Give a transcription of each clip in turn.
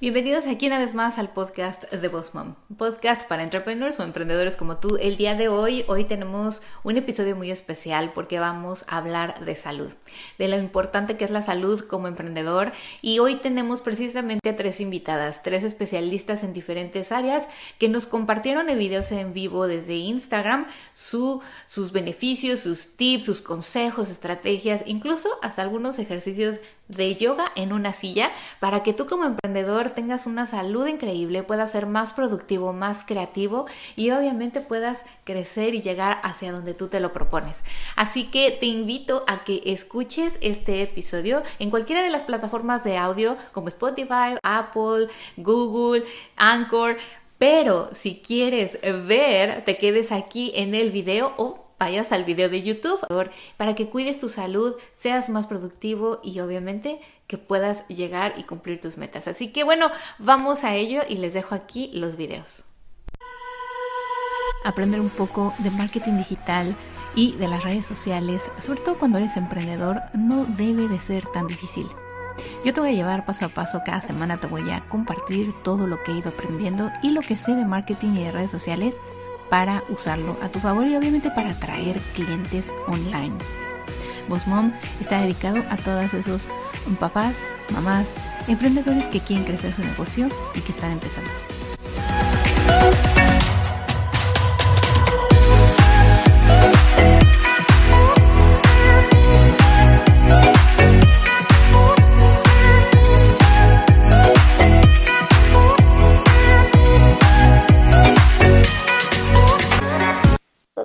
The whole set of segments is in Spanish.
Bienvenidos aquí una vez más al podcast de Boss Mom, podcast para entrepreneurs o emprendedores como tú. El día de hoy, hoy tenemos un episodio muy especial porque vamos a hablar de salud, de lo importante que es la salud como emprendedor y hoy tenemos precisamente a tres invitadas, tres especialistas en diferentes áreas que nos compartieron en videos en vivo desde Instagram su, sus beneficios, sus tips, sus consejos, estrategias, incluso hasta algunos ejercicios de yoga en una silla para que tú como emprendedor tengas una salud increíble, puedas ser más productivo, más creativo y obviamente puedas crecer y llegar hacia donde tú te lo propones. Así que te invito a que escuches este episodio en cualquiera de las plataformas de audio como Spotify, Apple, Google, Anchor. Pero si quieres ver, te quedes aquí en el video o vayas al video de YouTube para que cuides tu salud, seas más productivo y obviamente que puedas llegar y cumplir tus metas. Así que bueno, vamos a ello y les dejo aquí los videos. Aprender un poco de marketing digital y de las redes sociales, sobre todo cuando eres emprendedor, no debe de ser tan difícil. Yo te voy a llevar paso a paso, cada semana te voy a compartir todo lo que he ido aprendiendo y lo que sé de marketing y de redes sociales para usarlo a tu favor y obviamente para atraer clientes online. Boss Mom está dedicado a todos esos papás, mamás, emprendedores que quieren crecer su negocio y que están empezando.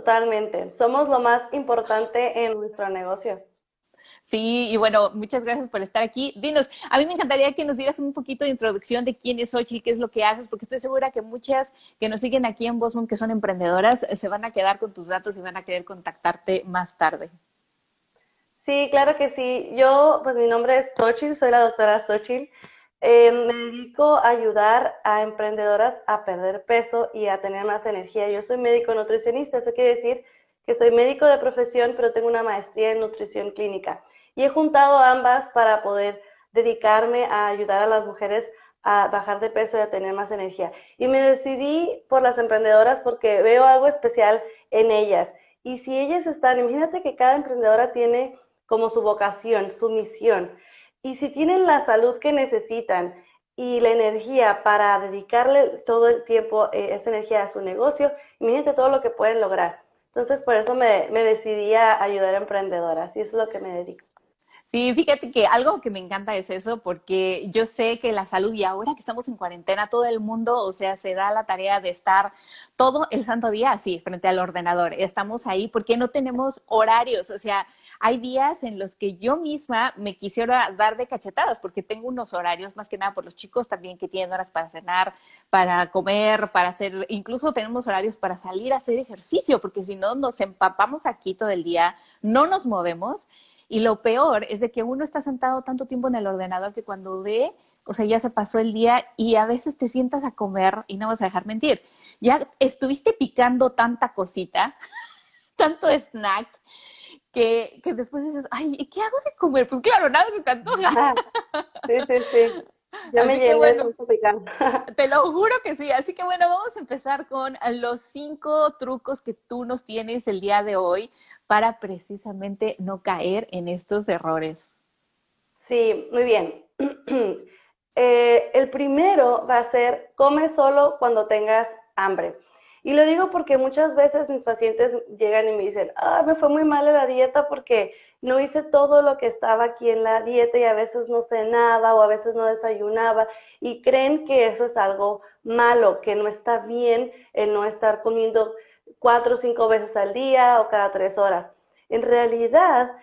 Totalmente. Somos lo más importante en nuestro negocio. Sí, y bueno, muchas gracias por estar aquí. Dinos, a mí me encantaría que nos dieras un poquito de introducción de quién es Xochitl, qué es lo que haces, porque estoy segura que muchas que nos siguen aquí en Bosman, que son emprendedoras, eh, se van a quedar con tus datos y van a querer contactarte más tarde. Sí, claro que sí. Yo, pues mi nombre es Xochitl, soy la doctora Xochitl. Eh, me dedico a ayudar a emprendedoras a perder peso y a tener más energía. Yo soy médico nutricionista, eso quiere decir que soy médico de profesión, pero tengo una maestría en nutrición clínica. Y he juntado ambas para poder dedicarme a ayudar a las mujeres a bajar de peso y a tener más energía. Y me decidí por las emprendedoras porque veo algo especial en ellas. Y si ellas están, imagínate que cada emprendedora tiene como su vocación, su misión. Y si tienen la salud que necesitan y la energía para dedicarle todo el tiempo eh, esa energía a su negocio, imagínate todo lo que pueden lograr. Entonces, por eso me, decidí a ayudar a emprendedoras y eso es lo que me dedico. Sí, fíjate que algo que me encanta es eso, porque yo sé que la salud, y ahora que estamos en cuarentena, todo el mundo, o sea, se da la tarea de estar todo el santo día así, frente al ordenador. Estamos ahí porque no tenemos horarios, o sea, hay días en los que yo misma me quisiera dar de cachetadas, porque tengo unos horarios, más que nada por los chicos también que tienen horas para cenar, para comer, para hacer, incluso tenemos horarios para salir a hacer ejercicio, porque si no nos empapamos aquí todo el día, no nos movemos. Y lo peor es de que uno está sentado tanto tiempo en el ordenador que cuando ve, o sea, ya se pasó el día y a veces te sientas a comer y no vas a dejar mentir. Ya estuviste picando tanta cosita, tanto snack, que, que después dices, ay, ¿qué hago de comer? Pues claro, nada se te antoja. Sí, sí, sí. Ya me que bueno, te lo juro que sí. Así que bueno, vamos a empezar con los cinco trucos que tú nos tienes el día de hoy para precisamente no caer en estos errores. Sí, muy bien. Eh, el primero va a ser come solo cuando tengas hambre. Y lo digo porque muchas veces mis pacientes llegan y me dicen, ah, me fue muy mal la dieta porque no hice todo lo que estaba aquí en la dieta y a veces no cenaba o a veces no desayunaba y creen que eso es algo malo, que no está bien el no estar comiendo cuatro o cinco veces al día o cada tres horas. En realidad,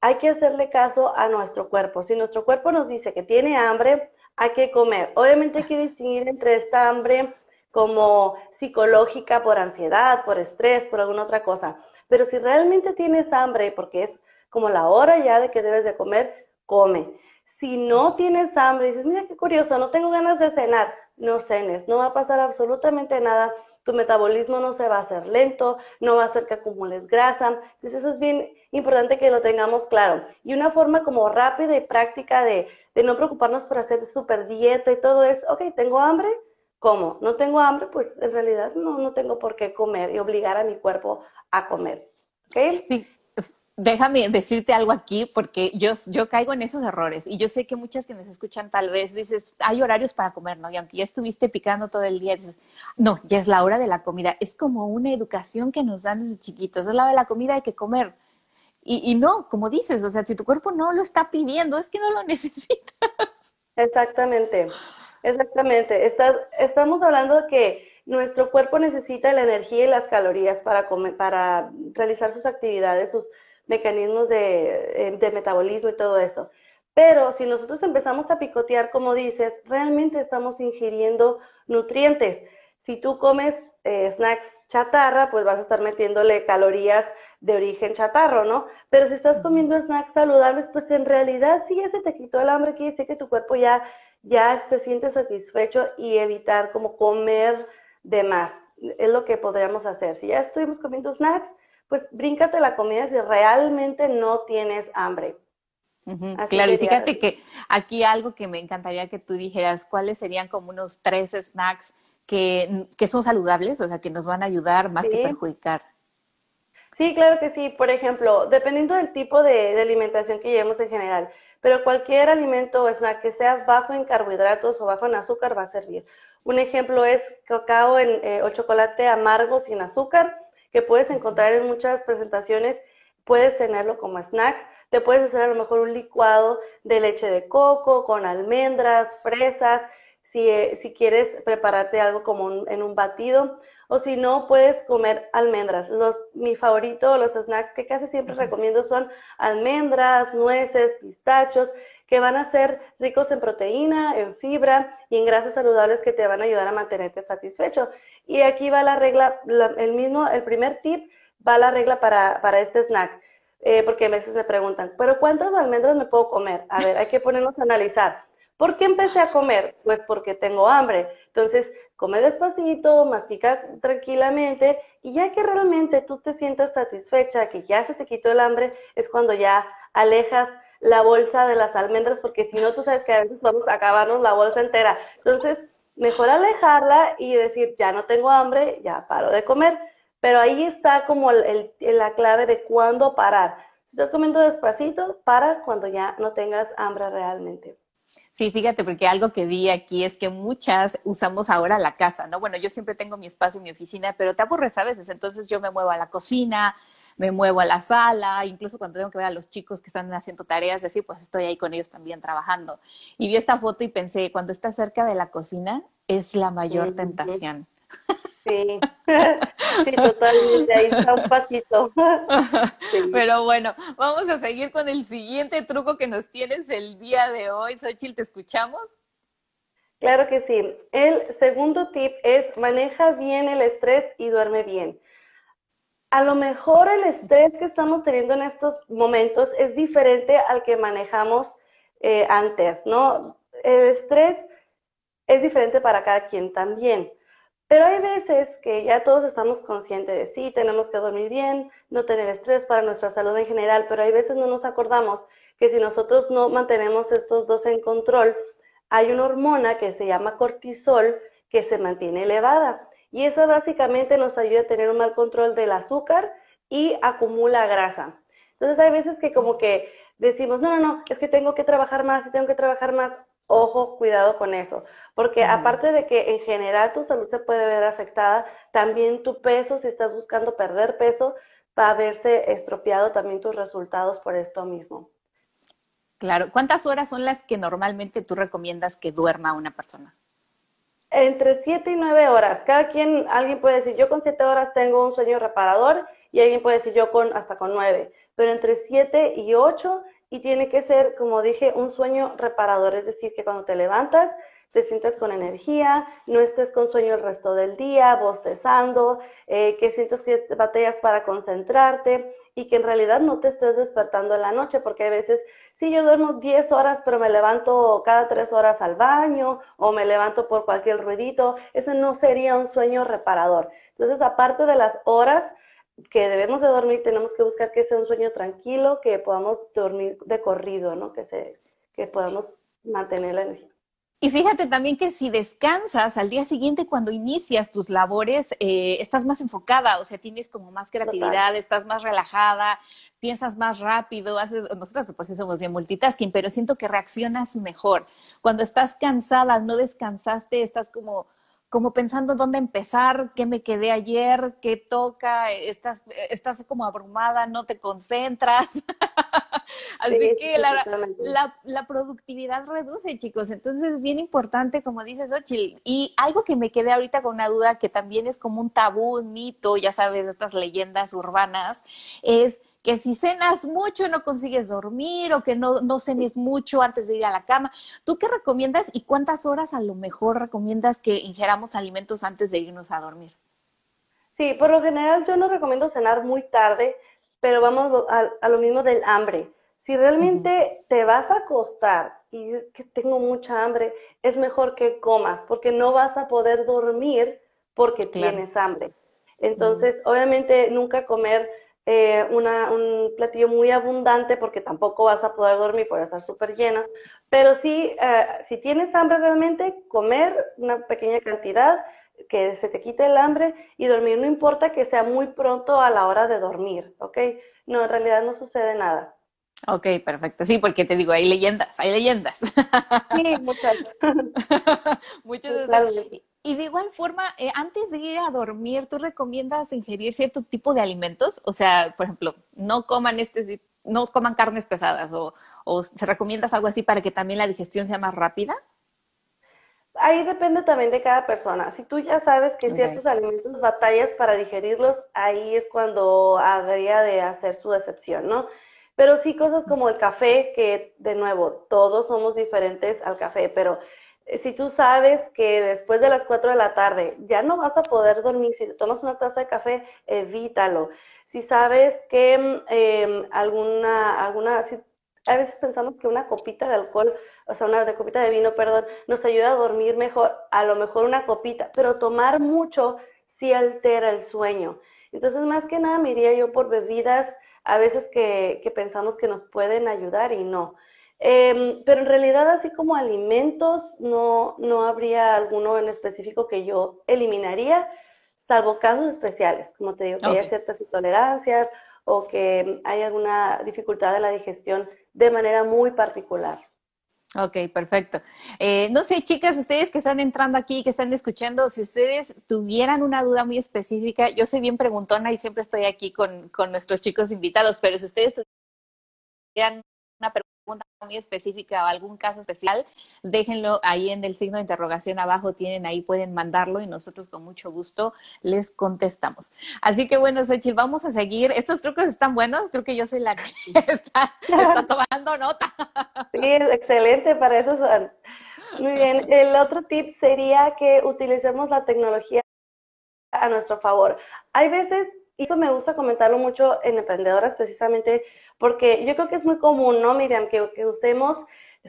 hay que hacerle caso a nuestro cuerpo. Si nuestro cuerpo nos dice que tiene hambre, hay que comer. Obviamente hay que distinguir entre esta hambre como psicológica por ansiedad, por estrés, por alguna otra cosa. Pero si realmente tienes hambre, porque es como la hora ya de que debes de comer, come. Si no tienes hambre, dices, mira qué curioso, no tengo ganas de cenar, no cenes, no va a pasar absolutamente nada tu metabolismo no se va a hacer lento, no va a hacer que acumules grasa. Entonces eso es bien importante que lo tengamos claro. Y una forma como rápida y práctica de, de no preocuparnos por hacer súper dieta y todo es, ok, tengo hambre, ¿cómo? No tengo hambre, pues en realidad no, no tengo por qué comer y obligar a mi cuerpo a comer. ¿Ok? Sí déjame decirte algo aquí porque yo, caigo en esos errores y yo sé que muchas que nos escuchan tal vez dices, hay horarios para comer, ¿no? Y aunque ya estuviste picando todo el día, dices, no, ya es la hora de la comida. Es como una educación que nos dan desde chiquitos, es la hora de la comida, hay que comer. Y, y no, como dices, o sea, si tu cuerpo no lo está pidiendo, es que no lo necesitas. Exactamente, exactamente. estamos hablando de que nuestro cuerpo necesita la energía y las calorías para, comer, para realizar sus actividades, sus mecanismos de, de metabolismo y todo eso. Pero si nosotros empezamos a picotear, como dices, realmente estamos ingiriendo nutrientes. Si tú comes eh, snacks chatarra, pues vas a estar metiéndole calorías de origen chatarro, ¿no? Pero si estás comiendo snacks saludables, pues en realidad sí ya se te quitó el hambre, quiere decir que tu cuerpo ya, ya te siente satisfecho y evitar como comer de más. Es lo que podríamos hacer. Si ya estuvimos comiendo snacks, pues bríncate la comida si realmente no tienes hambre. Claro, y fíjate que aquí algo que me encantaría que tú dijeras, ¿cuáles serían como unos tres snacks que, son saludables, o sea, que nos van a ayudar más que perjudicar? Sí, claro que sí. Por ejemplo, dependiendo del tipo de, alimentación que llevemos en general, pero cualquier alimento o snack que sea bajo en carbohidratos o bajo en azúcar va a servir. Un ejemplo es cacao en, eh, o chocolate amargo sin azúcar que puedes encontrar en muchas presentaciones. Puedes tenerlo como snack. Te puedes hacer a lo mejor un licuado de leche de coco con almendras, fresas, si, eh, si quieres prepararte algo como en un batido. O si no, puedes comer almendras. Los, mi favorito, los snacks que casi siempre recomiendo son almendras, nueces, pistachos, que van a ser ricos en proteína, en fibra y en grasas saludables que te van a ayudar a mantenerte satisfecho. Y aquí va la regla, el mismo, el primer tip va la regla para, para este snack. Eh, porque a veces me preguntan, ¿pero cuántas almendras me puedo comer? A ver, hay que ponernos a analizar. ¿Por qué empecé a comer? Pues porque tengo hambre. Entonces, come despacito, mastica tranquilamente y ya que realmente tú te sientas satisfecha, que ya se te quitó el hambre, es cuando ya alejas la bolsa de las almendras, porque si no, tú sabes que a veces vamos a acabarnos la bolsa entera. Entonces, mejor alejarla y decir, ya no tengo hambre, ya paro de comer. Pero ahí está como el, la clave de cuándo parar. Si estás comiendo despacito, para cuando ya no tengas hambre realmente. Sí, fíjate, porque algo que vi aquí es que muchas usamos ahora la casa, ¿no? Bueno, yo siempre tengo mi espacio y mi oficina, pero te aburres a veces, entonces yo me muevo a la cocina, me muevo a la sala, incluso cuando tengo que ver a los chicos que están haciendo tareas así, pues estoy ahí con ellos también trabajando. Y vi esta foto y pensé, cuando estás cerca de la cocina es la mayor tentación. Sí, sí, totalmente, ahí está un pasito. Pero bueno, vamos a seguir con el siguiente truco que nos tienes el día de hoy. Xochitl, ¿te escuchamos? Claro que sí. El segundo tip es maneja bien el estrés y duerme bien a lo mejor el estrés que estamos teniendo en estos momentos es diferente al que manejamos eh, antes, ¿no? El estrés es diferente para cada quien también. Pero hay veces que ya todos estamos conscientes de sí, tenemos que dormir bien, no tener estrés para nuestra salud en general, pero hay veces no nos acordamos que si nosotros no mantenemos estos dos en control, hay una hormona que se llama cortisol que se mantiene elevada. Y eso básicamente nos ayuda a tener un mal control del azúcar y acumula grasa. Entonces hay veces que como que decimos, no, no, no, es que tengo que trabajar más y tengo que trabajar más. Ojo, cuidado con eso, porque aparte de que en general tu salud se puede ver afectada, también tu peso, si estás buscando perder peso, va a verse estropeado también tus resultados por esto mismo. Claro, ¿cuántas horas son las que normalmente tú recomiendas que duerma una persona? Entre 7 y 9 horas. Cada quien, alguien puede decir, yo con 7 horas tengo un sueño reparador y alguien puede decir, yo con hasta con 9. Pero entre 7 y 8 y tiene que ser, como dije, un sueño reparador. Es decir, que cuando te levantas, te sientas con energía, no estés con sueño el resto del día, bostezando, eh, que sientas que batallas para concentrarte y que en realidad no te estés despertando en la noche, porque a veces, sí, yo duermo 10 horas, pero me levanto cada 3 horas al baño o me levanto por cualquier ruidito, eso no sería un sueño reparador. Entonces, aparte de las horas que debemos de dormir, tenemos que buscar que sea un sueño tranquilo, que podamos dormir de corrido, ¿no? Que, se, que podamos mantener la energía. Y fíjate también que si descansas al día siguiente cuando inicias tus labores, eh, estás más enfocada, o sea, tienes como más creatividad, estás más relajada, piensas más rápido, haces, nosotros pues somos bien multitasking, pero siento que reaccionas mejor. Cuando estás cansada, no descansaste, estás como como pensando dónde empezar, qué me quedé ayer, qué toca, estás, estás como abrumada, no te concentras. Así que la, la, productividad reduce, chicos. Entonces es bien importante, como dices, Ochil. Y algo que me quedé ahorita con una duda, que también es como un tabú, un mito, ya sabes, estas leyendas urbanas, es que si cenas mucho no consigues dormir o que no, no cenes mucho antes de ir a la cama. ¿Tú qué recomiendas y cuántas horas a lo mejor recomiendas que ingeramos alimentos antes de irnos a dormir? Sí, por lo general yo no recomiendo cenar muy tarde, pero vamos a, lo mismo del hambre. Si realmente te vas a acostar y es que tengo mucha hambre, es mejor que comas, porque no vas a poder dormir porque tienes hambre. Entonces, obviamente, nunca comer eh, un platillo muy abundante porque tampoco vas a poder dormir por estar súper llena. Pero sí, eh, si tienes hambre realmente, comer una pequeña cantidad, que se te quite el hambre y dormir. No importa que sea muy pronto a la hora de dormir, ¿ok? No, en realidad no sucede nada. Ok, perfecto. Sí, porque te digo, hay leyendas, hay leyendas. Sí, muchas. muchas. Y de igual forma, eh, antes de ir a dormir, ¿tú recomiendas ingerir cierto tipo de alimentos? O sea, por ejemplo, no coman este, no coman carnes pesadas o, o se recomiendas algo así para que también la digestión sea más rápida. Ahí depende también de cada persona. Si tú ya sabes que ciertos alimentos batallas para digerirlos, ahí es cuando habría de hacer su excepción, ¿no? Pero sí cosas como el café, que de nuevo, todos somos diferentes al café, pero si tú sabes que después de las 4 de la tarde ya no vas a poder dormir, si tomas una taza de café, evítalo. Si sabes que mm, em, alguna, alguna, a veces pensamos que una copita de alcohol, o sea, una copita de vino, perdón, nos ayuda a dormir mejor, a lo mejor una copita, pero tomar mucho sí altera el sueño. Entonces, más que nada, me iría yo por bebidas a veces que, pensamos que nos pueden ayudar y no. Em, pero en realidad, así como alimentos, no, no habría alguno en específico que yo eliminaría, salvo casos especiales, como te digo, que haya ciertas intolerancias o que hay alguna dificultad de la digestión de manera muy particular. Ok, perfecto. Eh, no sé, chicas, ustedes que están entrando aquí, que están escuchando, si ustedes tuvieran una duda muy específica, yo soy bien preguntona y siempre estoy aquí con, con nuestros chicos invitados, pero si ustedes tuvieran una pregunta, muy específica o algún caso especial, déjenlo ahí en el signo de interrogación abajo, tienen ahí, pueden mandarlo y nosotros con mucho gusto les contestamos. Así que bueno, Xochitl, vamos a seguir. Estos trucos están buenos, creo que yo soy la que está, tomando nota. Sí, excelente, para eso son. Muy bien, el otro tip sería que utilicemos la tecnología a nuestro favor. Hay veces y eso me gusta comentarlo mucho en emprendedoras precisamente porque yo creo que es muy común, ¿no, Miriam? Que, usemos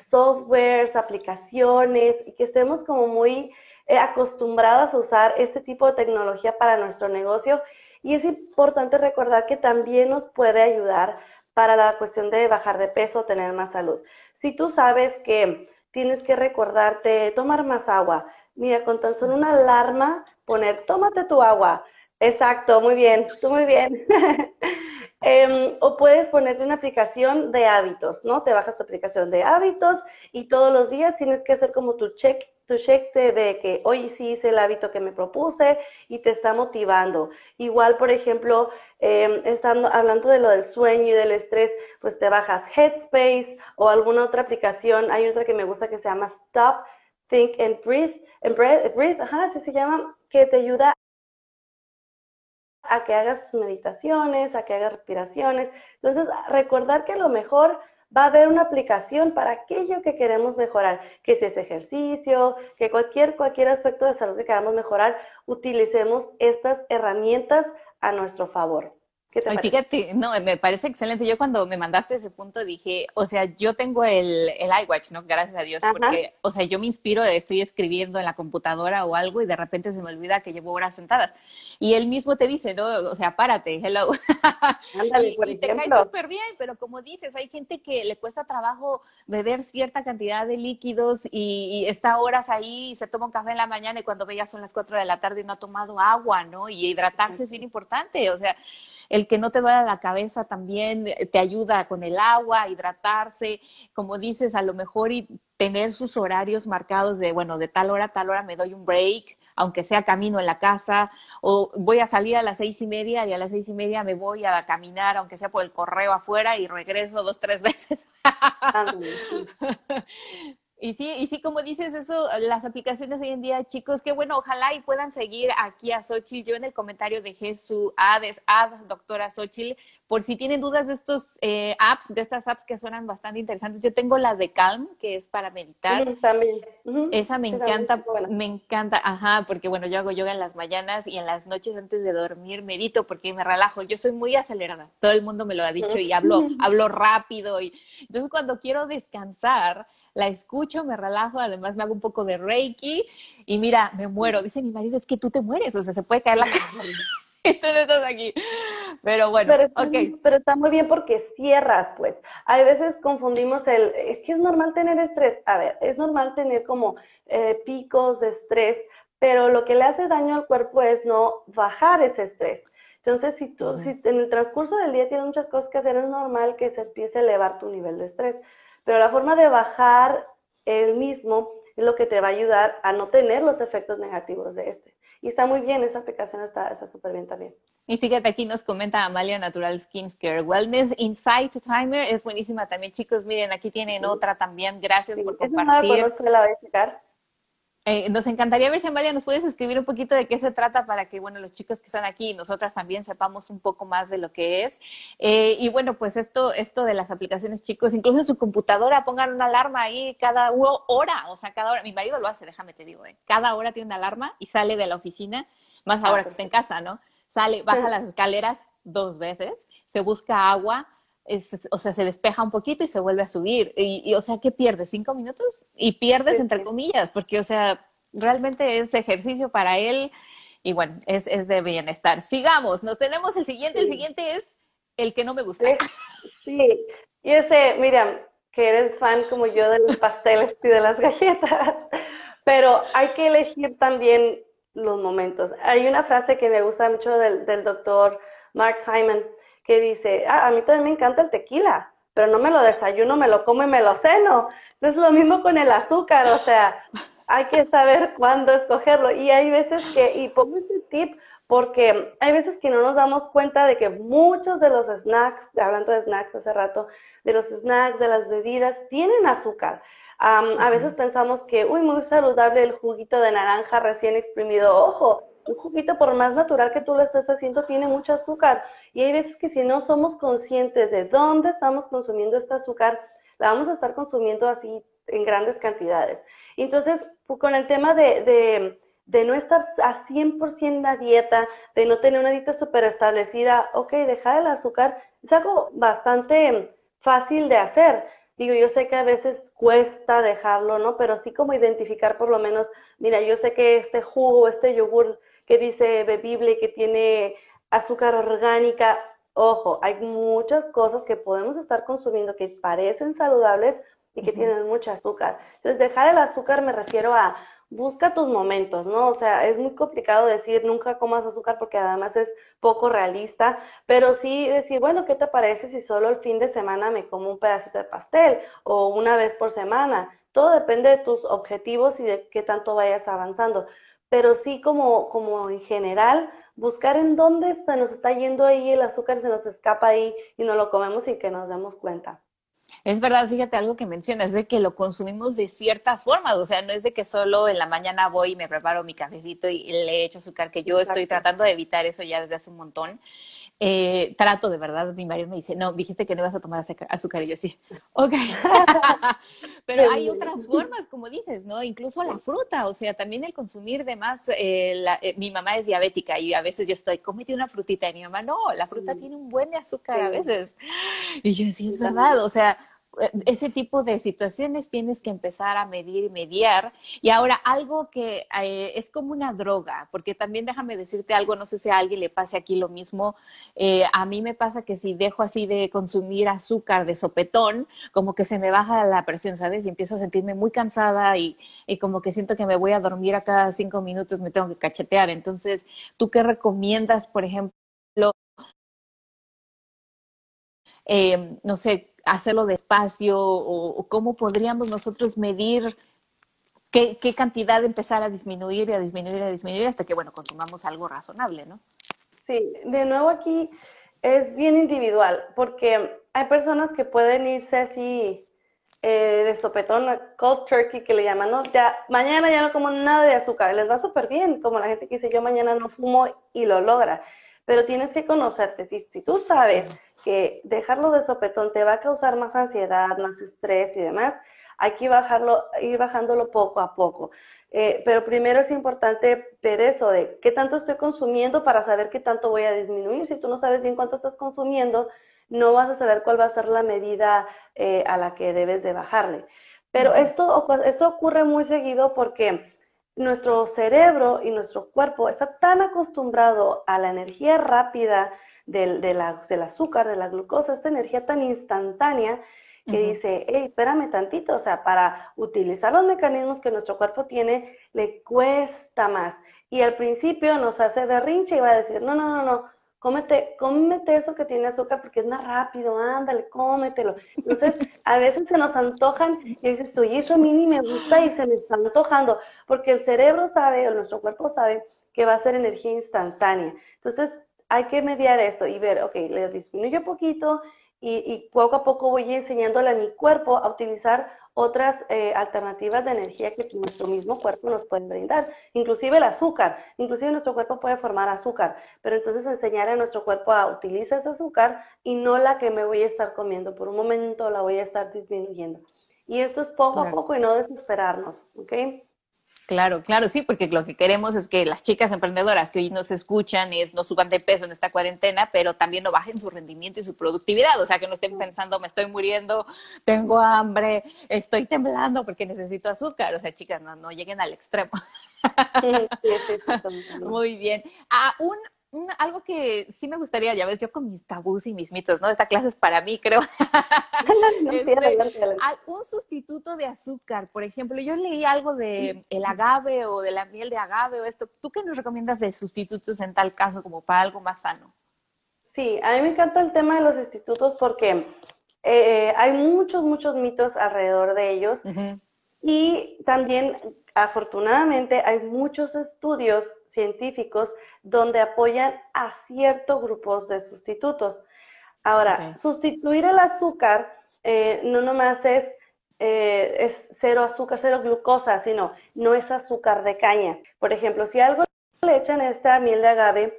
softwares, aplicaciones y que estemos como muy eh, acostumbradas a usar este tipo de tecnología para nuestro negocio. Y es importante recordar que también nos puede ayudar para la cuestión de bajar de peso, tener más salud. Si tú sabes que tienes que recordarte tomar más agua, mira, con tan solo una alarma, poner, tómate tu agua, Exacto, muy bien, tú muy bien. Em, o puedes ponerte una aplicación de hábitos, ¿no? Te bajas tu aplicación de hábitos y todos los días tienes que hacer como tu check, tu check de, que hoy sí hice el hábito que me propuse y te está motivando. Igual, por ejemplo, em, estando hablando de lo del sueño y del estrés, pues te bajas Headspace o alguna otra aplicación. Hay otra que me gusta que se llama Stop, Think and Breathe, and breathe, breathe ajá, así se llama, que te ayuda a que hagas meditaciones, a que hagas respiraciones. Entonces, recordar que a lo mejor va a haber una aplicación para aquello que queremos mejorar, que si es ejercicio, que cualquier, cualquier aspecto de salud que queramos mejorar, utilicemos estas herramientas a nuestro favor. ¿Qué te Ay, fíjate, no, me parece excelente. Yo cuando me mandaste ese punto dije, o sea, yo tengo el, el iWatch, ¿no? Gracias a Dios, porque, o sea, yo me inspiro, estoy escribiendo en la computadora o algo y de repente se me olvida que llevo horas sentadas. Y él mismo te dice, ¿no? O sea, párate, hello. Ándale, y, te cae súper bien, pero como dices, hay gente que le cuesta trabajo beber cierta cantidad de líquidos y, está horas ahí y se toma un café en la mañana y cuando ve ya son las cuatro de la tarde y no ha tomado agua, ¿no? Y hidratarse es bien importante, o sea, el que no te duela la cabeza también eh, te ayuda con el agua, hidratarse, como dices, a lo mejor y tener sus horarios marcados de, bueno, de tal hora a tal hora me doy un break, aunque sea camino en la casa, o voy a salir a las seis y media y a las seis y media me voy a caminar, aunque sea por el correo afuera, y regreso dos, tres veces. Y sí, y sí, como dices eso, las aplicaciones hoy en día, chicos, qué bueno, ojalá y puedan seguir aquí a Xochitl. Yo en el comentario dejé su ad, es ad, doctora Xochitl, por si tienen dudas de estos eh, apps, de estas apps que suenan bastante interesantes. Yo tengo la de Calm, que es para meditar. también. Esa me encanta, me encanta, ajá, porque bueno, yo hago yoga en las mañanas y en las noches antes de dormir medito porque me relajo. Yo soy muy acelerada, todo el mundo me lo ha dicho y hablo, hablo rápido. Y entonces cuando quiero descansar, la escucho, me relajo, además me hago un poco de Reiki y mira, me muero. Dice mi marido, es que tú te mueres, o sea, se puede caer la casa. y tú no estás aquí. Pero bueno, pero, okay. pero está muy bien porque cierras, pues. Hay veces confundimos el, es que es normal tener estrés. A ver, es normal tener como eh, picos de estrés, pero lo que le hace daño al cuerpo es no bajar ese estrés. Entonces, si tú, si en el transcurso del día tienes muchas cosas que hacer, es normal que se empiece a elevar tu nivel de estrés. Pero la forma de bajar el mismo es lo que te va a ayudar a no tener los efectos negativos de este. Y está muy bien, esa aplicación está súper bien también. Y fíjate, aquí nos comenta Amalia Natural Skincare Wellness Insight Timer, es buenísima también, chicos. Miren, aquí tienen otra también. Gracias por compartir. Es la voy a checar. Eh, nos encantaría ver si Amalia nos puedes escribir un poquito de qué se trata para que, bueno, los chicos que están aquí y nosotras también sepamos un poco más de lo que es. Eh, y bueno, pues esto, esto de las aplicaciones, chicos, incluso en su computadora pongan una alarma ahí cada hora, o sea, cada hora. Mi marido lo hace, déjame te digo, eh. cada hora tiene una alarma y sale de la oficina, más ahora que está en casa, ¿no? Sale, baja las escaleras dos veces, se busca agua, o sea, se despeja un poquito y se vuelve a subir. Y, o sea, ¿qué pierdes? ¿Cinco minutos? Y pierdes entre comillas, porque, o sea, realmente es ejercicio para él y bueno, es, es de bienestar. Sigamos, nos tenemos el siguiente. El siguiente es el que no me gusta. Sí, y ese, Miriam, que eres fan como yo de los pasteles y de las galletas, pero hay que elegir también los momentos. Hay una frase que me gusta mucho del, del doctor Mark Hyman, que dice, ah, a mí también me encanta el tequila, pero no me lo desayuno, me lo como y me lo ceno. Es lo mismo con el azúcar, o sea, hay que saber cuándo escogerlo. Y hay veces que, y pongo este tip, porque hay veces que no nos damos cuenta de que muchos de los snacks, hablando de snacks hace rato, de los snacks, de las bebidas, tienen azúcar. a veces pensamos que, uy, muy saludable el juguito de naranja recién exprimido. Ojo, un juguito, por más natural que tú lo estés haciendo, tiene mucho azúcar. Y hay veces que si no somos conscientes de dónde estamos consumiendo este azúcar, la vamos a estar consumiendo así en grandes cantidades. Entonces, pues, con el tema de, de, no estar a 100% en la dieta, de no tener una dieta súper establecida, ok, dejar el azúcar es algo bastante fácil de hacer. Digo, yo sé que a veces cuesta dejarlo, ¿no? Pero sí como identificar por lo menos, mira, yo sé que este jugo, este yogur que dice bebible, que tiene azúcar orgánica. Ojo, hay muchas cosas que podemos estar consumiendo que parecen saludables y que tienen mucho azúcar. Entonces, dejar el azúcar me refiero a busca tus momentos, ¿no? O sea, es muy complicado decir nunca comas azúcar porque además es poco realista, pero sí decir, bueno, ¿qué te parece si solo el fin de semana me como un pedacito de pastel o una vez por semana? Todo depende de tus objetivos y de qué tanto vayas avanzando pero sí como, como en general, buscar en dónde está, nos está yendo ahí el azúcar, se nos escapa ahí y no lo comemos sin que nos demos cuenta. Es verdad, fíjate algo que mencionas, de que lo consumimos de ciertas formas, o sea, no es de que solo en la mañana voy y me preparo mi cafecito y le echo azúcar, que yo estoy tratando de evitar eso ya desde hace un montón, eh, trato de verdad, mi marido me dice, no, dijiste que no ibas a tomar azúcar y yo sí, ok. Pero hay otras formas, como dices, ¿no? Incluso la fruta, o sea, también el consumir de más, eh, eh, mi mamá es diabética y a veces yo estoy, cómete una frutita y mi mamá, no, la fruta tiene un buen de azúcar a veces. Y yo sí, es verdad, o sea, ese tipo de situaciones tienes que empezar a medir y mediar. Y ahora, algo que eh, es como una droga, porque también déjame decirte algo, no sé si a alguien le pase aquí lo mismo. Eh, a mí me pasa que si dejo así de consumir azúcar de sopetón, como que se me baja la presión, ¿sabes? Y empiezo a sentirme muy cansada y, como que siento que me voy a dormir a cada cinco minutos, me tengo que cachetear. Entonces, ¿tú qué recomiendas, por ejemplo? Eh, no sé, hacerlo despacio o, cómo podríamos nosotros medir qué, qué, cantidad empezar a disminuir y a disminuir y a disminuir hasta que, bueno, consumamos algo razonable, ¿no? Sí, de nuevo aquí es bien individual porque hay personas que pueden irse así eh, de sopetón, cold turkey que le llaman, ¿no? Ya, mañana ya no como nada de azúcar, les va súper bien, como la gente que dice yo mañana no fumo y lo logra, pero tienes que conocerte, si, si tú sabes que dejarlo de sopetón te va a causar más ansiedad, más estrés y demás, hay que bajarlo, ir bajándolo poco a poco. Eh, pero primero es importante ver eso de qué tanto estoy consumiendo para saber qué tanto voy a disminuir. Si tú no sabes bien cuánto estás consumiendo, no vas a saber cuál va a ser la medida eh, a la que debes de bajarle. Pero esto, esto ocurre muy seguido porque nuestro cerebro y nuestro cuerpo está tan acostumbrado a la energía rápida, del, del azúcar, de la glucosa, esta energía tan instantánea que dice, hey, espérame tantito, o sea, para utilizar los mecanismos que nuestro cuerpo tiene, le cuesta más. Y al principio nos hace berrinche y va a decir, no, no, no, no, cómete, cómete eso que tiene azúcar porque es más rápido, ándale, cómetelo. Entonces, a veces se nos antojan y dices, oye, eso a mí ni me gusta y se me está antojando, porque el cerebro sabe, o nuestro cuerpo sabe, que va a ser energía instantánea. Entonces, hay que mediar esto y ver, ok, le disminuyo poquito y, poco a poco voy enseñándole a mi cuerpo a utilizar otras eh, alternativas de energía que nuestro mismo cuerpo nos puede brindar, inclusive el azúcar, inclusive nuestro cuerpo puede formar azúcar, pero entonces enseñar a nuestro cuerpo a utilizar ese azúcar y no la que me voy a estar comiendo, por un momento la voy a estar disminuyendo. Y esto es poco a poco y no desesperarnos, ¿ok? Claro, claro, sí, porque lo que queremos es que las chicas emprendedoras que hoy nos escuchan es no suban de peso en esta cuarentena, pero también no bajen su rendimiento y su productividad, o sea, que no estén pensando, me estoy muriendo, tengo hambre, estoy temblando porque necesito azúcar, o sea, chicas, no, no lleguen al extremo. Muy bien. A un algo que sí me gustaría, ya ves, yo con mis tabús y mis mitos, ¿no? Esta clase es para mí, creo. Este, un sustituto de azúcar, por ejemplo, yo leí algo de el agave o de la miel de agave o esto. ¿Tú qué nos recomiendas de sustitutos en tal caso como para algo más sano? Sí, a mí me encanta el tema de los sustitutos porque eh, hay muchos, muchos mitos alrededor de ellos. Y también, afortunadamente, hay muchos estudios científicos donde apoyan a ciertos grupos de sustitutos. Ahora, sustituir el azúcar eh, no nomás es, eh, es cero azúcar, cero glucosa, sino no es azúcar de caña. Por ejemplo, si algo le echan esta miel de agave,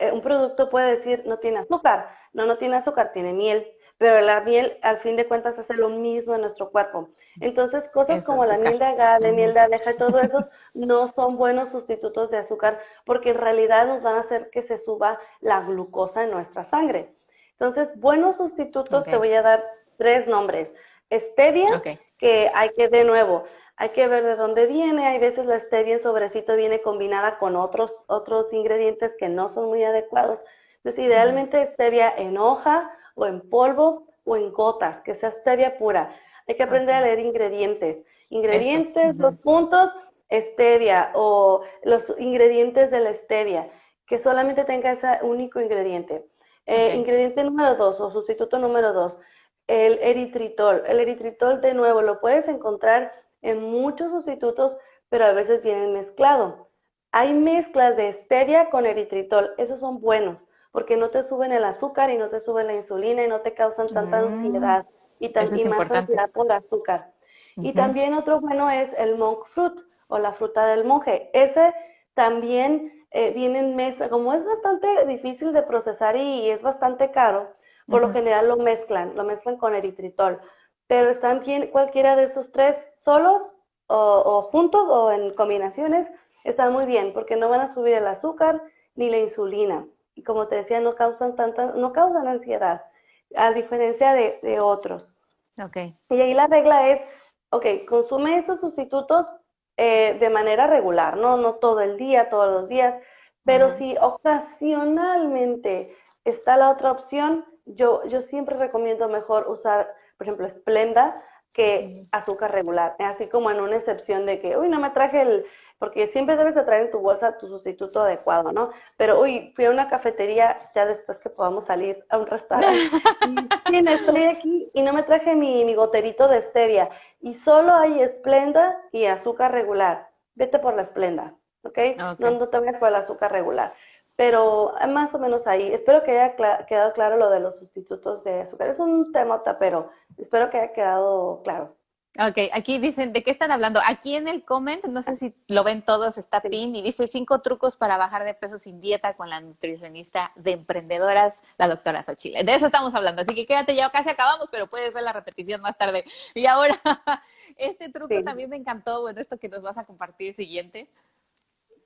eh, un producto puede decir no tiene azúcar. No, no tiene azúcar, tiene miel pero la miel al fin de cuentas hace lo mismo en nuestro cuerpo. Entonces, cosas como la miel de agave, miel de abeja y todo eso no son buenos sustitutos de azúcar porque en realidad nos van a hacer que se suba la glucosa en nuestra sangre. Entonces, buenos sustitutos, te voy a dar tres nombres. Stevia, que hay que de nuevo, hay que ver de dónde viene. Hay veces la stevia en sobrecito viene combinada con otros, otros ingredientes que no son muy adecuados. Entonces, idealmente stevia en hoja o en polvo o en gotas, que sea stevia pura. Hay que aprender a leer ingredientes. Ingredientes, los puntos, stevia o los ingredientes de la stevia, que solamente tenga ese único ingrediente. Eh, ingrediente número dos o sustituto número dos, el eritritol. El eritritol, de nuevo, lo puedes encontrar en muchos sustitutos, pero a veces vienen mezclado. Hay mezclas de stevia con eritritol, esos son buenos porque no te suben el azúcar y no te suben la insulina y no te causan tanta mm, ansiedad y, también más ansiedad por el azúcar. Y también otro bueno es el monk fruit o la fruta del monje. Ese también eh, vienen mezcla, como es bastante difícil de procesar y, es bastante caro, por lo general lo mezclan, lo mezclan con eritritol, pero están bien cualquiera de esos tres solos o, juntos o en combinaciones, están muy bien porque no van a subir el azúcar ni la insulina. Y como te decía, no causan tanta, no causan ansiedad, a diferencia de, de otros. Okay. Y ahí la regla es, ok, consume esos sustitutos eh, de manera regular, ¿no? No todo el día, todos los días, pero si ocasionalmente está la otra opción, yo, yo siempre recomiendo mejor usar, por ejemplo, Splenda que azúcar regular, así como en una excepción de que, uy, no me traje el, porque siempre debes de traer en tu bolsa tu sustituto adecuado, ¿no? Pero, uy, fui a una cafetería ya después que podamos salir a un restaurante. y, estoy aquí y no me traje mi, mi goterito de stevia. Y solo hay esplenda y azúcar regular. Vete por la esplenda, ¿ok? No, no te vayas por el azúcar regular. Pero eh, más o menos ahí. Espero que haya quedado claro lo de los sustitutos de azúcar. Es un tema, pero espero que haya quedado claro. Ok, aquí dicen, ¿de qué están hablando? Aquí en el comment, no sé si lo ven todos, está pin y dice cinco trucos para bajar de peso sin dieta con la nutricionista de emprendedoras, la doctora Xochitl. De eso estamos hablando, así que quédate, ya casi acabamos, pero puedes ver la repetición más tarde. Y ahora, este truco también me encantó, bueno, esto que nos vas a compartir siguiente.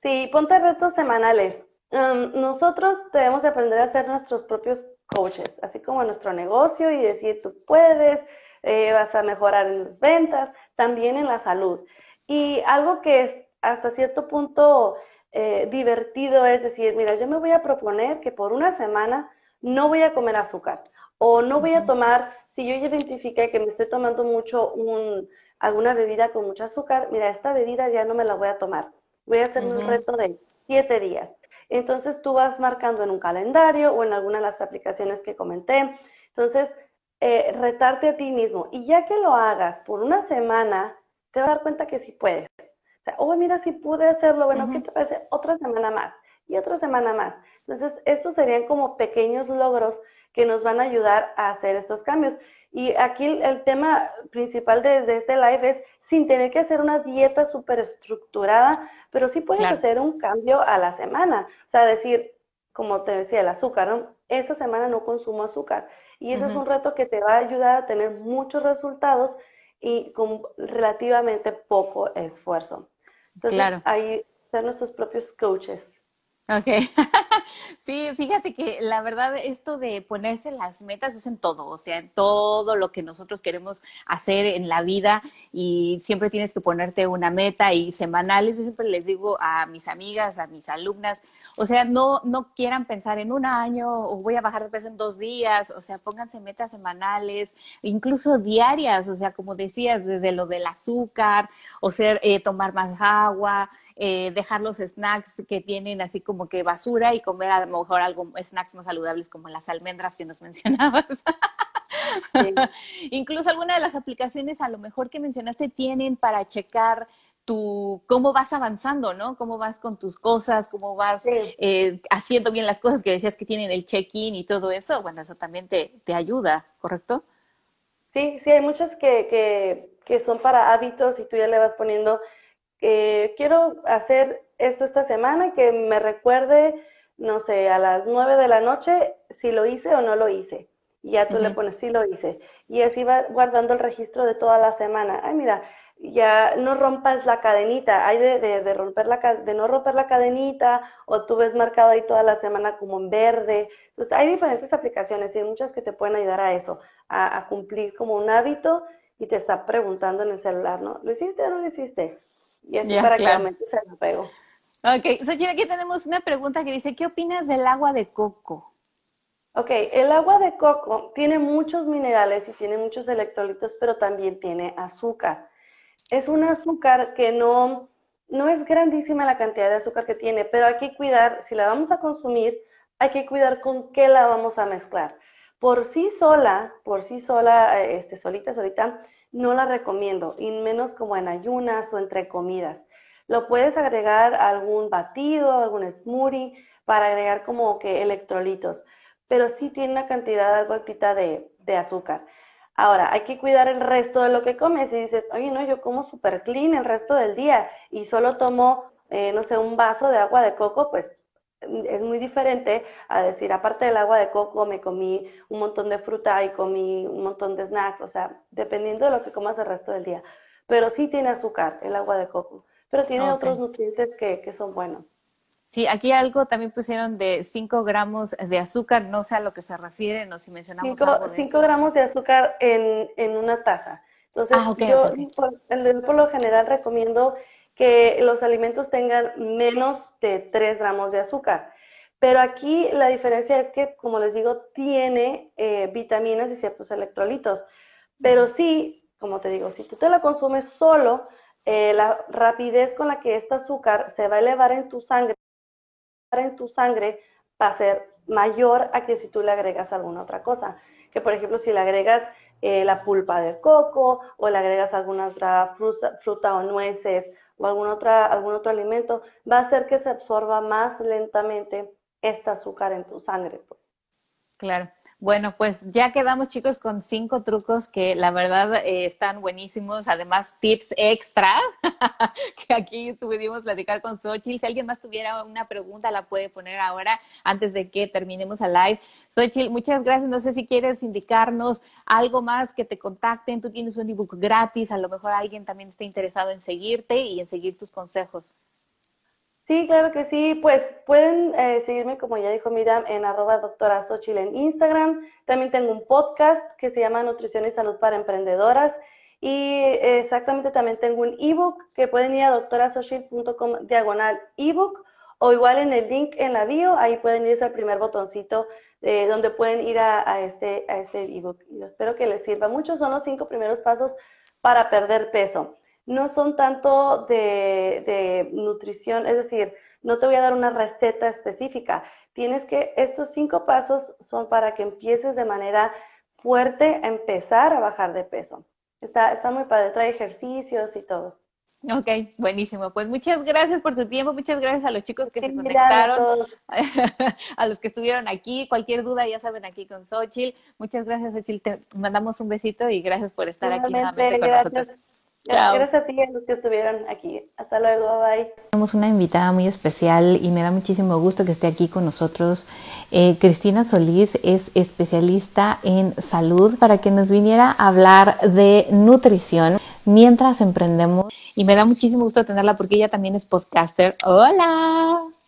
Sí, ponte retos semanales. Um, nosotros debemos aprender a ser nuestros propios coaches, así como en nuestro negocio y decir, tú puedes, eh, vas a mejorar en las ventas, también en la salud. Y algo que es hasta cierto punto eh, divertido es decir, mira, yo me voy a proponer que por una semana no voy a comer azúcar o no voy a tomar, si yo identifique que me estoy tomando mucho un, alguna bebida con mucho azúcar, mira, esta bebida ya no me la voy a tomar. Voy a hacer un reto de siete días. Entonces tú vas marcando en un calendario o en alguna de las aplicaciones que comenté. Entonces, eh, retarte a ti mismo. Y ya que lo hagas por una semana, te vas a dar cuenta que sí puedes. O sea, oh, mira, si pude hacerlo, bueno, ¿qué te parece? Otra semana más y otra semana más. Entonces, estos serían como pequeños logros que nos van a ayudar a hacer estos cambios. Y aquí el, tema principal de, este live es sin tener que hacer una dieta súper estructurada, pero sí puedes hacer un cambio a la semana. O sea, decir, como te decía, el azúcar, ¿no? Esta semana no consumo azúcar. Y ese es un reto que te va a ayudar a tener muchos resultados y con relativamente poco esfuerzo. Entonces, claro. ahí ser nuestros propios coaches. Ok. sí, fíjate que la verdad esto de ponerse las metas es en todo, o sea, en todo lo que nosotros queremos hacer en la vida y siempre tienes que ponerte una meta y semanales, yo siempre les digo a mis amigas, a mis alumnas, o sea, no, no quieran pensar en un año o voy a bajar de peso en dos días, o sea, pónganse metas semanales, incluso diarias, o sea, como decías, desde lo del azúcar, o sea, eh, tomar más agua, eh, dejar los snacks que tienen así como que basura y comer a lo mejor algo, snacks más saludables como las almendras que nos mencionabas. Incluso alguna de las aplicaciones a lo mejor que mencionaste tienen para checar tu, cómo vas avanzando, ¿no? Cómo vas con tus cosas, cómo vas eh, haciendo bien las cosas que decías que tienen el check-in y todo eso. Bueno, eso también te, te ayuda, ¿correcto? Sí, sí, hay muchas que, que, que son para hábitos y tú ya le vas poniendo quiero hacer esto esta semana y que me recuerde, no sé, a las nueve de la noche si lo hice o no lo hice. Y ya tú le pones si lo hice. Y así va guardando el registro de toda la semana. Ay, mira, ya no rompas la cadenita, hay de, de, romper la, de no romper la cadenita, o tú ves marcado ahí toda la semana como en verde. Entonces, hay diferentes aplicaciones y hay muchas que te pueden ayudar a eso, a, a cumplir como un hábito y te está preguntando en el celular, ¿no? ¿Lo hiciste o no lo hiciste? Y así para que la mente se apego. Ok, Xochitl, aquí tenemos una pregunta que dice, ¿qué opinas del agua de coco? Ok, el agua de coco tiene muchos minerales y tiene muchos electrolitos, pero también tiene azúcar. Es un azúcar que no, no es grandísima la cantidad de azúcar que tiene, pero hay que cuidar, si la vamos a consumir, hay que cuidar con qué la vamos a mezclar. Por sí sola, por sí sola, este, solita, solita, no la recomiendo, y menos como en ayunas o entre comidas. Lo puedes agregar a algún batido, algún smoothie, para agregar como que electrolitos, pero sí tiene una cantidad algo altita de, de azúcar. Ahora, hay que cuidar el resto de lo que comes. Y dices, oye, no, yo como super clean el resto del día y solo tomo, eh, no sé, un vaso de agua de coco, pues es muy diferente a decir, aparte del agua de coco, me comí un montón de fruta y comí un montón de snacks, o sea, dependiendo de lo que comas el resto del día. Pero sí tiene azúcar el agua de coco, pero tiene otros nutrientes que, que son buenos. Sí, aquí algo también pusieron de 5 gramos de azúcar, no sé a lo que se refieren o si mencionamos 5 gramos de azúcar en, en una taza. Entonces, ah, yo Por, por, lo general recomiendo que los alimentos tengan menos de 3 gramos de azúcar. Pero aquí la diferencia es que, como les digo, tiene eh, vitaminas y ciertos electrolitos. Pero sí, como te digo, si tú te la consumes solo, eh, la rapidez con la que este azúcar se va a elevar en tu sangre, en tu sangre va a ser mayor a que si tú le agregas alguna otra cosa. Que por ejemplo, si le agregas eh, la pulpa de coco o le agregas alguna otra fruta o nueces o algún, otra, algún otro alimento, va a hacer que se absorba más lentamente este azúcar en tu sangre. Pues. Claro. Bueno, pues ya quedamos chicos con cinco trucos que la verdad eh, están buenísimos, además tips extra que aquí pudimos platicar con Xochitl. Si alguien más tuviera una pregunta la puede poner ahora antes de que terminemos el live. Xochitl, muchas gracias. No sé si quieres indicarnos algo más que te contacten. Tú tienes un ebook gratis, a lo mejor alguien también está interesado en seguirte y en seguir tus consejos. Sí, claro que sí. Pues pueden eh, seguirme, como ya dijo Miriam, en arroba doctora en Instagram. También tengo un podcast que se llama Nutrición y Salud para Emprendedoras. Y exactamente también tengo un ebook que pueden ir a doctorasochil.com diagonal ebook o igual en el link en la bio, ahí pueden irse al primer botoncito eh, donde pueden ir a, este a este ebook. Y espero que les sirva mucho. Son los cinco primeros pasos para perder peso no son tanto de, nutrición, es decir, no te voy a dar una receta específica. Tienes que, estos cinco pasos son para que empieces de manera fuerte a empezar a bajar de peso. Está, está muy padre, trae ejercicios y todo. Ok, buenísimo. Pues muchas gracias por tu tiempo, muchas gracias a los chicos que se conectaron, a, los que estuvieron aquí. Cualquier duda ya saben aquí con Xochitl. Muchas gracias, Xochitl. Te mandamos un besito y gracias por estar aquí nuevamente con nosotros. Gracias a ti a los que estuvieron aquí. Hasta luego, bye. Tenemos una invitada muy especial y me da muchísimo gusto que esté aquí con nosotros. Eh, Cristina Solís es especialista en salud para que nos viniera a hablar de nutrición mientras emprendemos. Y me da muchísimo gusto tenerla porque ella también es podcaster. Hola.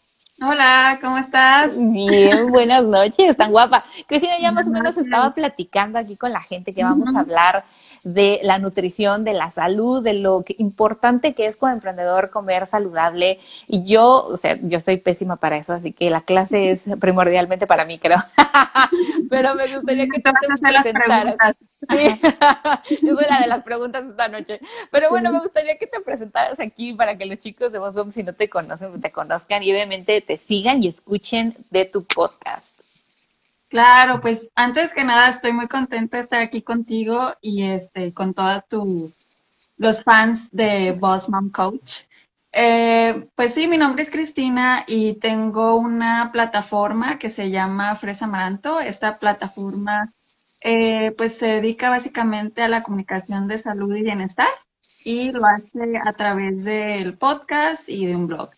Hola, ¿cómo estás? Bien, buenas noches, tan guapa. Cristina ya más o menos estaba platicando aquí con la gente que vamos a hablar de la nutrición, de la salud, de lo importante que es como emprendedor comer saludable. Y yo, o sea, yo soy pésima para eso, así que la clase es primordialmente para mí, creo. Pero me gustaría que tú te presentaras. Sí, es la de las preguntas esta noche. Pero bueno, me gustaría que te presentaras aquí para que los chicos de Voz si no te conocen, te conozcan y obviamente te sigan y escuchen de tu podcast. Claro, pues antes que nada estoy muy contenta de estar aquí contigo y este con todos los fans de Boss Mom Coach. Eh, pues sí, mi nombre es Cristina y tengo una plataforma que se llama Fresa Amaranto. Esta plataforma eh, pues se dedica básicamente a la comunicación de salud y bienestar y lo hace a través del podcast y de un blog.